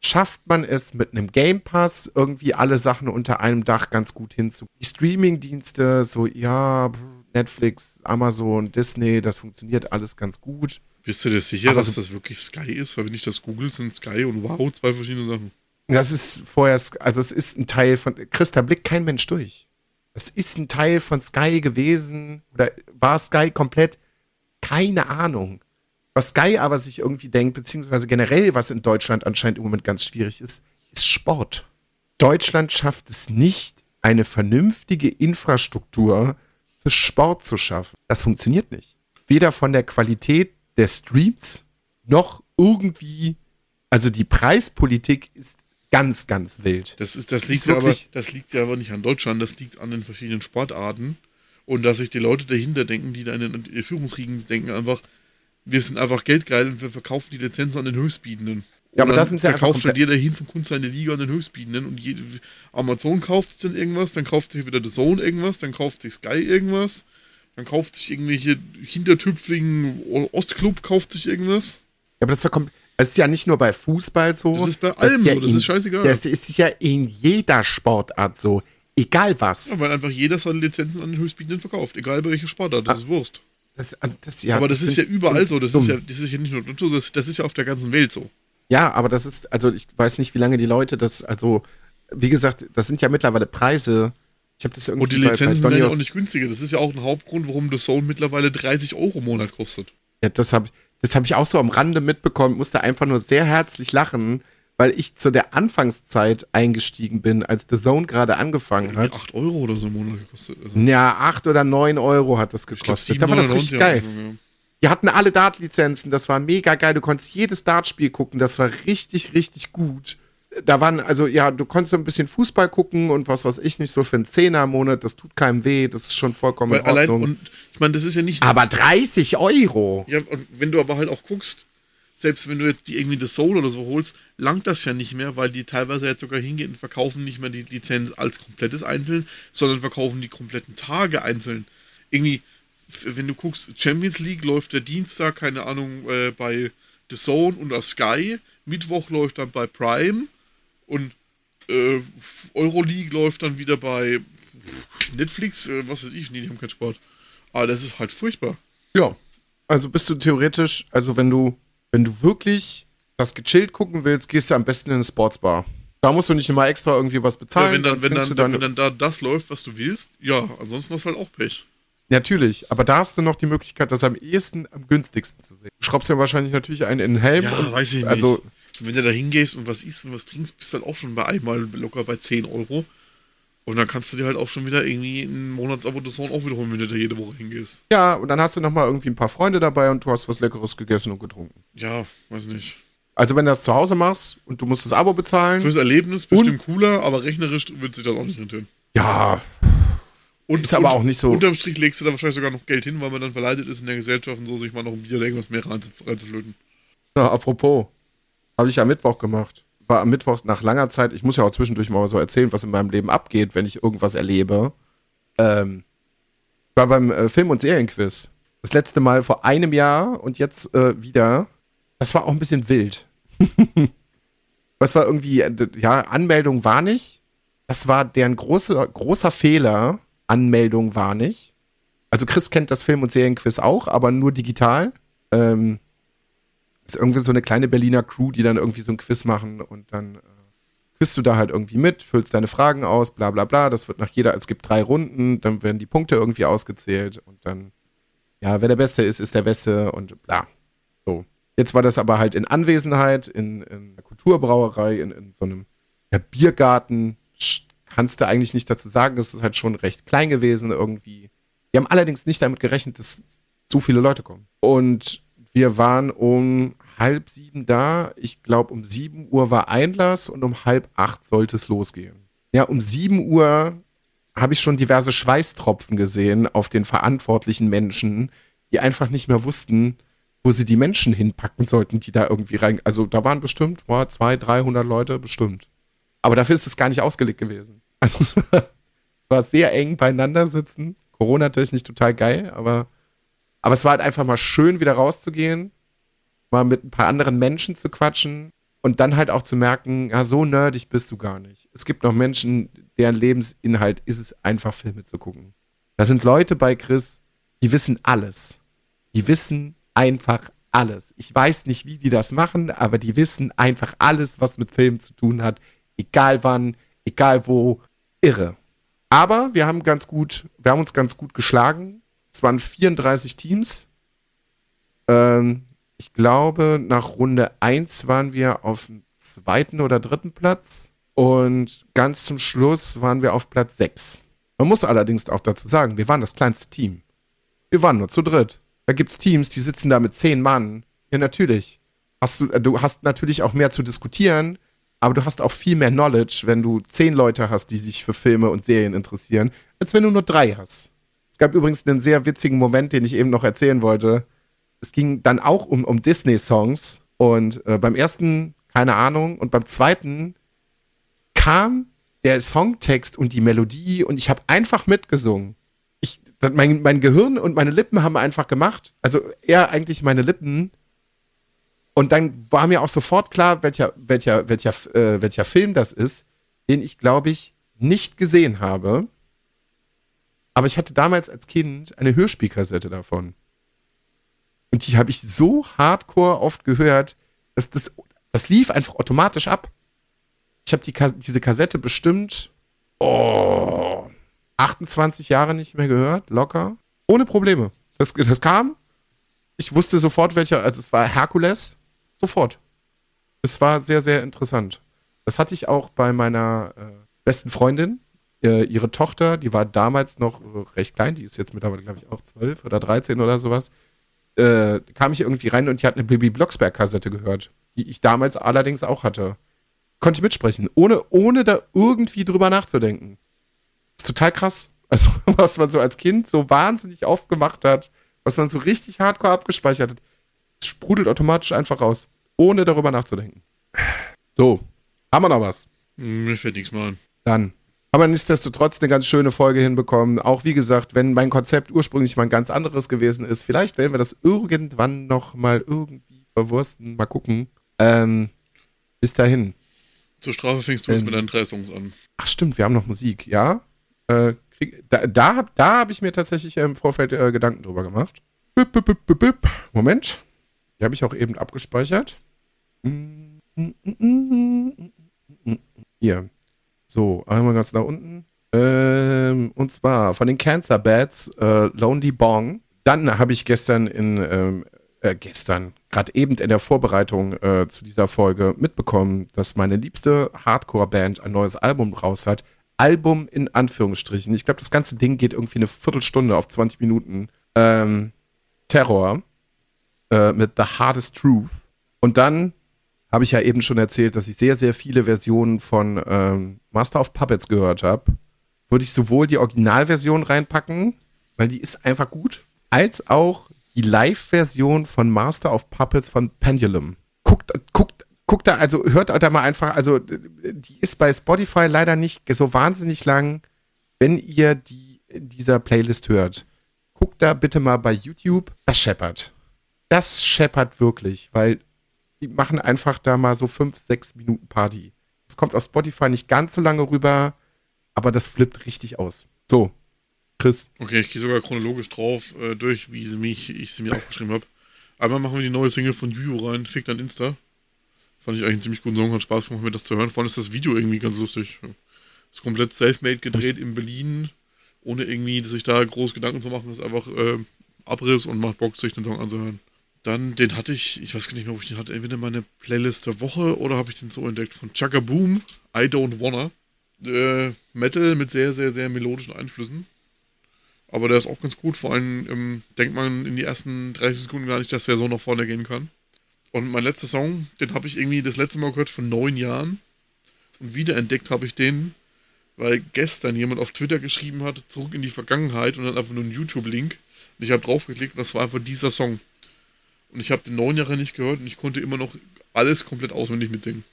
schafft man es mit einem Game Pass irgendwie alle Sachen unter einem Dach ganz gut hinzu. Die Streaming-Dienste, so ja, Netflix, Amazon, Disney, das funktioniert alles ganz gut. Bist du dir sicher, Aber dass so, das wirklich Sky ist? Weil wenn ich das google, sind Sky und Wow zwei verschiedene Sachen. Das ist vorher, also es ist ein Teil von, Christa blickt kein Mensch durch. Es ist ein Teil von Sky gewesen oder war Sky komplett? Keine Ahnung. Was Sky aber sich irgendwie denkt, beziehungsweise generell, was in Deutschland anscheinend im Moment ganz schwierig ist, ist Sport. Deutschland schafft es nicht, eine vernünftige Infrastruktur für Sport zu schaffen. Das funktioniert nicht. Weder von der Qualität der Streams noch irgendwie, also die Preispolitik ist ganz, ganz wild. Das, ist, das, liegt, ist aber, das liegt ja aber nicht an Deutschland, das liegt an den verschiedenen Sportarten. Und dass sich die Leute dahinter denken, die da in den Führungsriegen denken, einfach, wir sind einfach geldgeil und wir verkaufen die Lizenzen an den Höchstbietenden. Ja, aber das sind ja verkauft dann jeder hin zum Kunst seine Liga an den Höchstbietenden und jede, Amazon kauft sich dann irgendwas, dann kauft sich wieder The Zone irgendwas, dann kauft sich Sky irgendwas, dann kauft sich irgendwelche hintertüpfligen Ostclub kauft sich irgendwas. Ja, aber das ist ja komplett. Es ist ja nicht nur bei Fußball so. Das ist bei allem das so, das in, ist scheißegal. Das ist ja in jeder Sportart so. Egal was. Ja, weil einfach jeder seine Lizenzen an den Höchstbietenden verkauft, egal bei welcher Sportart, das ah, ist Wurst. Das, also das, ja, aber das, ist ja überall so, das ist ja, das ist ja nicht nur so, das, das ist ja auf der ganzen Welt so. Ja, aber das ist, also ich weiß nicht, wie lange die Leute das, also wie gesagt, das sind ja mittlerweile Preise. Ich habe das irgendwie Und die Lizenzen bei, bei werden ja auch nicht günstiger. Das ist ja auch ein Hauptgrund, warum The Zone mittlerweile 30 Euro im Monat kostet. Ja, das habe das hab ich auch so am Rande mitbekommen, musste einfach nur sehr herzlich lachen, weil ich zu der Anfangszeit eingestiegen bin, als The Zone gerade angefangen ja, hat. 8 Euro oder so im Monat gekostet. Also. Ja, 8 oder 9 Euro hat das gekostet. Glaub, da war das richtig geil. Ja. Die hatten alle Dart-Lizenzen, das war mega geil. Du konntest jedes Dartspiel gucken, das war richtig, richtig gut da waren, also ja, du konntest ein bisschen Fußball gucken und was weiß ich nicht, so für einen Zehner im Monat, das tut keinem weh, das ist schon vollkommen Weil in Ordnung. Allein, und ich meine, das ist ja nicht. Aber 30 Euro! Ja, und wenn du aber halt auch guckst, selbst wenn du jetzt die irgendwie das Soul oder so holst, langt das ja nicht mehr, weil die teilweise jetzt sogar hingehen und verkaufen nicht mehr die Lizenz als komplettes einzeln, sondern verkaufen die kompletten Tage einzeln. Irgendwie, wenn du guckst, Champions League läuft der Dienstag, keine Ahnung, äh, bei The Zone und auf Sky, Mittwoch läuft dann bei Prime und äh, Euroleague läuft dann wieder bei Netflix, äh, was weiß ich, nee, die haben keinen Sport. Aber das ist halt furchtbar. Ja. Also bist du theoretisch, also wenn du, wenn du wirklich das gechillt gucken willst, gehst du am besten in eine Sportsbar. Da musst du nicht immer extra irgendwie was bezahlen. Ja, wenn dann, wenn dann, dann, wenn dann da das läuft, was du willst, ja, ansonsten hast du halt auch Pech. Natürlich, aber da hast du noch die Möglichkeit, das am ehesten, am günstigsten zu sehen. Du schraubst ja wahrscheinlich natürlich einen in den Helm. Ja, und, weiß ich also nicht. Also wenn du da hingehst und was isst und was trinkst, bist du halt auch schon bei einmal locker bei 10 Euro. Und dann kannst du dir halt auch schon wieder irgendwie ein Monatsabo des auch wiederholen, wenn du da jede Woche hingehst. Ja, und dann hast du nochmal irgendwie ein paar Freunde dabei und du hast was Leckeres gegessen und getrunken. Ja, weiß nicht. Also wenn du das zu Hause machst und du musst das Abo bezahlen. Fürs Erlebnis bestimmt cooler, aber rechnerisch wird sich das auch nicht rentieren. Ja. Und, ist aber und, auch nicht so. Unterm Strich legst du da wahrscheinlich sogar noch Geld hin, weil man dann verleitet ist in der Gesellschaft und so, sich mal noch ein Bier oder irgendwas mehr reinzuflöten. Ja, apropos. Habe ich am Mittwoch gemacht. War am Mittwoch nach langer Zeit, ich muss ja auch zwischendurch mal so erzählen, was in meinem Leben abgeht, wenn ich irgendwas erlebe. Ähm, war beim äh, Film- und Serienquiz. Das letzte Mal vor einem Jahr und jetzt äh, wieder. Das war auch ein bisschen wild. Was war irgendwie, äh, ja, Anmeldung war nicht. Das war deren große, großer Fehler. Anmeldung war nicht. Also Chris kennt das Film- und Serienquiz auch, aber nur digital. Ähm, ist irgendwie so eine kleine Berliner Crew, die dann irgendwie so ein Quiz machen und dann äh, quizst du da halt irgendwie mit, füllst deine Fragen aus, bla bla bla. Das wird nach jeder, es gibt drei Runden, dann werden die Punkte irgendwie ausgezählt und dann, ja, wer der Beste ist, ist der Beste und bla. So. Jetzt war das aber halt in Anwesenheit, in, in einer Kulturbrauerei, in, in so einem ja, Biergarten. Kannst du eigentlich nicht dazu sagen, es ist halt schon recht klein gewesen irgendwie. Die haben allerdings nicht damit gerechnet, dass so viele Leute kommen. Und wir waren um halb sieben da. Ich glaube, um sieben Uhr war Einlass und um halb acht sollte es losgehen. Ja, um sieben Uhr habe ich schon diverse Schweißtropfen gesehen auf den verantwortlichen Menschen, die einfach nicht mehr wussten, wo sie die Menschen hinpacken sollten, die da irgendwie rein. Also da waren bestimmt boah, zwei, 300 Leute, bestimmt. Aber dafür ist es gar nicht ausgelegt gewesen. Also es war, es war sehr eng beieinander sitzen. Corona-technisch total geil, aber aber es war halt einfach mal schön, wieder rauszugehen, mal mit ein paar anderen Menschen zu quatschen und dann halt auch zu merken, ja, so nerdig bist du gar nicht. Es gibt noch Menschen, deren Lebensinhalt ist es einfach, Filme zu gucken. Da sind Leute bei Chris, die wissen alles. Die wissen einfach alles. Ich weiß nicht, wie die das machen, aber die wissen einfach alles, was mit Filmen zu tun hat. Egal wann, egal wo. Irre. Aber wir haben ganz gut, wir haben uns ganz gut geschlagen. Es waren 34 Teams. Ähm, ich glaube, nach Runde 1 waren wir auf dem zweiten oder dritten Platz. Und ganz zum Schluss waren wir auf Platz 6. Man muss allerdings auch dazu sagen, wir waren das kleinste Team. Wir waren nur zu dritt. Da gibt es Teams, die sitzen da mit zehn Mann. Ja, natürlich. Hast du, äh, du hast natürlich auch mehr zu diskutieren, aber du hast auch viel mehr Knowledge, wenn du zehn Leute hast, die sich für Filme und Serien interessieren, als wenn du nur drei hast. Es gab übrigens einen sehr witzigen Moment, den ich eben noch erzählen wollte. Es ging dann auch um, um Disney-Songs. Und äh, beim ersten, keine Ahnung, und beim zweiten kam der Songtext und die Melodie und ich habe einfach mitgesungen. Ich, mein, mein Gehirn und meine Lippen haben einfach gemacht. Also eher eigentlich meine Lippen. Und dann war mir auch sofort klar, welcher, welcher, welcher, äh, welcher Film das ist, den ich, glaube ich, nicht gesehen habe. Aber ich hatte damals als Kind eine Hörspielkassette davon. Und die habe ich so hardcore oft gehört, dass das, das lief einfach automatisch ab. Ich habe die, diese Kassette bestimmt oh, 28 Jahre nicht mehr gehört, locker. Ohne Probleme. Das, das kam. Ich wusste sofort, welcher, also es war Herkules. Sofort. Es war sehr, sehr interessant. Das hatte ich auch bei meiner äh, besten Freundin. Äh, ihre Tochter, die war damals noch äh, recht klein, die ist jetzt mittlerweile, glaube ich, auch 12 oder 13 oder sowas. Äh, kam ich irgendwie rein und die hat eine Baby Blocksberg-Kassette gehört, die ich damals allerdings auch hatte. Konnte ich mitsprechen, ohne, ohne da irgendwie drüber nachzudenken. Ist total krass. Also, was man so als Kind so wahnsinnig aufgemacht hat, was man so richtig hardcore abgespeichert hat, sprudelt automatisch einfach raus, ohne darüber nachzudenken. So, haben wir noch was? Mir fällt nichts mehr an. Dann aber nichtsdestotrotz eine ganz schöne Folge hinbekommen. Auch wie gesagt, wenn mein Konzept ursprünglich mal ein ganz anderes gewesen ist, vielleicht werden wir das irgendwann noch mal irgendwie verwursten. Mal gucken. Ähm, bis dahin. Zur Strafe fängst du ähm, mit deinen drei Songs an. Ach stimmt, wir haben noch Musik, ja. Äh, da da, da habe ich mir tatsächlich im Vorfeld äh, Gedanken drüber gemacht. Bip, bip, bip, bip, Moment. Die habe ich auch eben abgespeichert. Hier. So, einmal ganz nach unten. Ähm, und zwar von den Cancer Bats, äh, Lonely Bong. Dann habe ich gestern in, ähm, äh, gestern, gerade eben in der Vorbereitung äh, zu dieser Folge mitbekommen, dass meine liebste Hardcore-Band ein neues Album raus hat. Album in Anführungsstrichen. Ich glaube, das ganze Ding geht irgendwie eine Viertelstunde auf 20 Minuten. Ähm, Terror äh, mit The Hardest Truth. Und dann habe ich ja eben schon erzählt, dass ich sehr, sehr viele Versionen von ähm, Master of Puppets gehört habe. Würde ich sowohl die Originalversion reinpacken, weil die ist einfach gut, als auch die Live-Version von Master of Puppets von Pendulum. Guckt, guckt, guckt da, also hört da mal einfach, also die ist bei Spotify leider nicht so wahnsinnig lang, wenn ihr die in dieser Playlist hört. Guckt da bitte mal bei YouTube. Das scheppert. Das scheppert wirklich, weil die machen einfach da mal so fünf, sechs Minuten Party. Das kommt auf Spotify nicht ganz so lange rüber, aber das flippt richtig aus. So, Chris. Okay, ich gehe sogar chronologisch drauf äh, durch, wie sie mich, ich sie mir aufgeschrieben habe. Einmal machen wir die neue Single von Juju rein, Fick dann Insta. Fand ich eigentlich einen ziemlich guten Song, hat Spaß gemacht, mir das zu hören. Vor allem ist das Video irgendwie ganz lustig. Ist komplett self-made gedreht in Berlin, ohne irgendwie sich da groß Gedanken zu machen. Ist einfach äh, Abriss und macht Bock, sich den Song anzuhören. Dann, den hatte ich, ich weiß gar nicht mehr, ob ich den hatte, entweder meine Playlist der Woche oder habe ich den so entdeckt von Chaka Boom, I Don't Wanna. Äh, Metal mit sehr, sehr, sehr melodischen Einflüssen. Aber der ist auch ganz gut, vor allem ähm, denkt man in die ersten 30 Sekunden gar nicht, dass der so nach vorne gehen kann. Und mein letzter Song, den habe ich irgendwie das letzte Mal gehört vor neun Jahren. Und wiederentdeckt habe ich den, weil gestern jemand auf Twitter geschrieben hat, zurück in die Vergangenheit und dann einfach nur einen YouTube-Link. Und ich habe draufgeklickt und das war einfach dieser Song. Und ich habe den neun Jahre nicht gehört und ich konnte immer noch alles komplett auswendig mitsingen.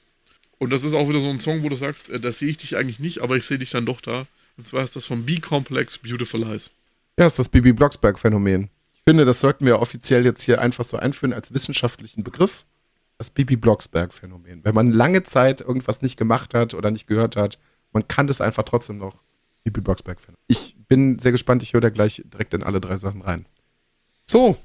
Und das ist auch wieder so ein Song, wo du sagst, äh, das sehe ich dich eigentlich nicht, aber ich sehe dich dann doch da. Und zwar ist das von B-Complex Beautiful Lies. Ja, ist das Bibi Blocksberg-Phänomen. Ich finde, das sollten wir offiziell jetzt hier einfach so einführen als wissenschaftlichen Begriff. Das Bibi Blocksberg-Phänomen. Wenn man lange Zeit irgendwas nicht gemacht hat oder nicht gehört hat, man kann das einfach trotzdem noch. Bibi Blocksberg-Phänomen. Ich bin sehr gespannt, ich höre da gleich direkt in alle drei Sachen rein. So,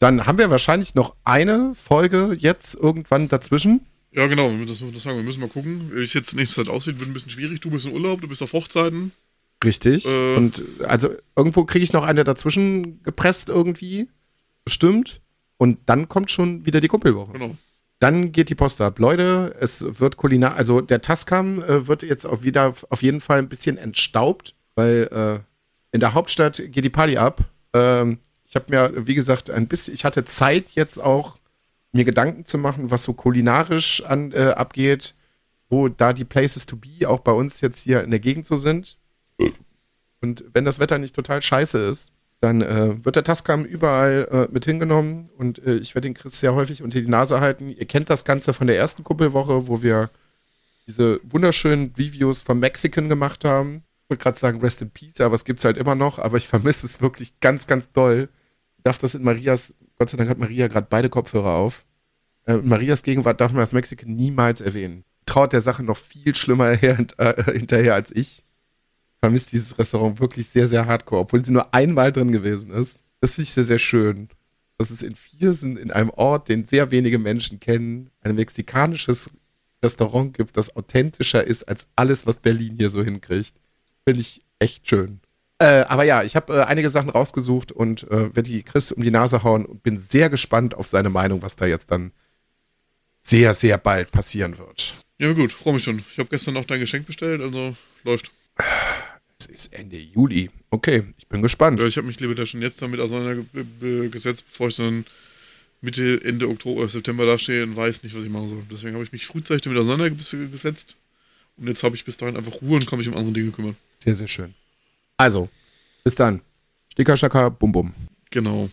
dann haben wir wahrscheinlich noch eine Folge jetzt irgendwann dazwischen. Ja, genau, das, das sagen. Wir müssen mal gucken, wie es jetzt nächste Zeit aussieht. Wird ein bisschen schwierig. Du bist in Urlaub, du bist auf Hochzeiten. Richtig. Äh, und also irgendwo kriege ich noch eine dazwischen gepresst irgendwie. Bestimmt. Und dann kommt schon wieder die Kumpelwoche. Genau. Dann geht die Post ab. Leute, es wird kulinar, also der Tascam äh, wird jetzt auch wieder auf jeden Fall ein bisschen entstaubt, weil äh, in der Hauptstadt geht die Party ab. Ähm, ich habe mir, wie gesagt, ein bisschen, ich hatte Zeit jetzt auch, mir Gedanken zu machen, was so kulinarisch an, äh, abgeht, wo da die Places to be auch bei uns jetzt hier in der Gegend so sind. Und wenn das Wetter nicht total scheiße ist, dann äh, wird der Tascam überall äh, mit hingenommen und äh, ich werde den Chris sehr häufig unter die Nase halten. Ihr kennt das Ganze von der ersten Kuppelwoche, wo wir diese wunderschönen Reviews von Mexican gemacht haben. Ich wollte gerade sagen Rest in Peace, aber es gibt es halt immer noch, aber ich vermisse es wirklich ganz, ganz doll darf das in Marias, Gott sei Dank hat Maria gerade beide Kopfhörer auf. Äh, in Marias Gegenwart darf man das Mexican niemals erwähnen. traut der Sache noch viel schlimmer her, äh, hinterher als ich. Vermisst dieses Restaurant wirklich sehr, sehr hardcore, obwohl sie nur einmal drin gewesen ist. Das finde ich sehr, sehr schön. Dass es in Viersen, in einem Ort, den sehr wenige Menschen kennen, ein mexikanisches Restaurant gibt, das authentischer ist als alles, was Berlin hier so hinkriegt. Finde ich echt schön. Äh, aber ja, ich habe äh, einige Sachen rausgesucht und äh, werde die Chris um die Nase hauen und bin sehr gespannt auf seine Meinung, was da jetzt dann sehr, sehr bald passieren wird. Ja, gut, freue mich schon. Ich habe gestern auch dein Geschenk bestellt, also läuft. Es ist Ende Juli. Okay, ich bin gespannt. Ja, ich habe mich lieber da schon jetzt damit auseinandergesetzt, bevor ich dann Mitte, Ende Oktober, September da stehe und weiß nicht, was ich machen soll. Deswegen habe ich mich frühzeitig damit auseinandergesetzt. Und jetzt habe ich bis dahin einfach Ruhe und kann mich um andere Dinge kümmern. Sehr, sehr schön. Also, bis dann. Sticker, Stacker, Bum, Bum. Genau.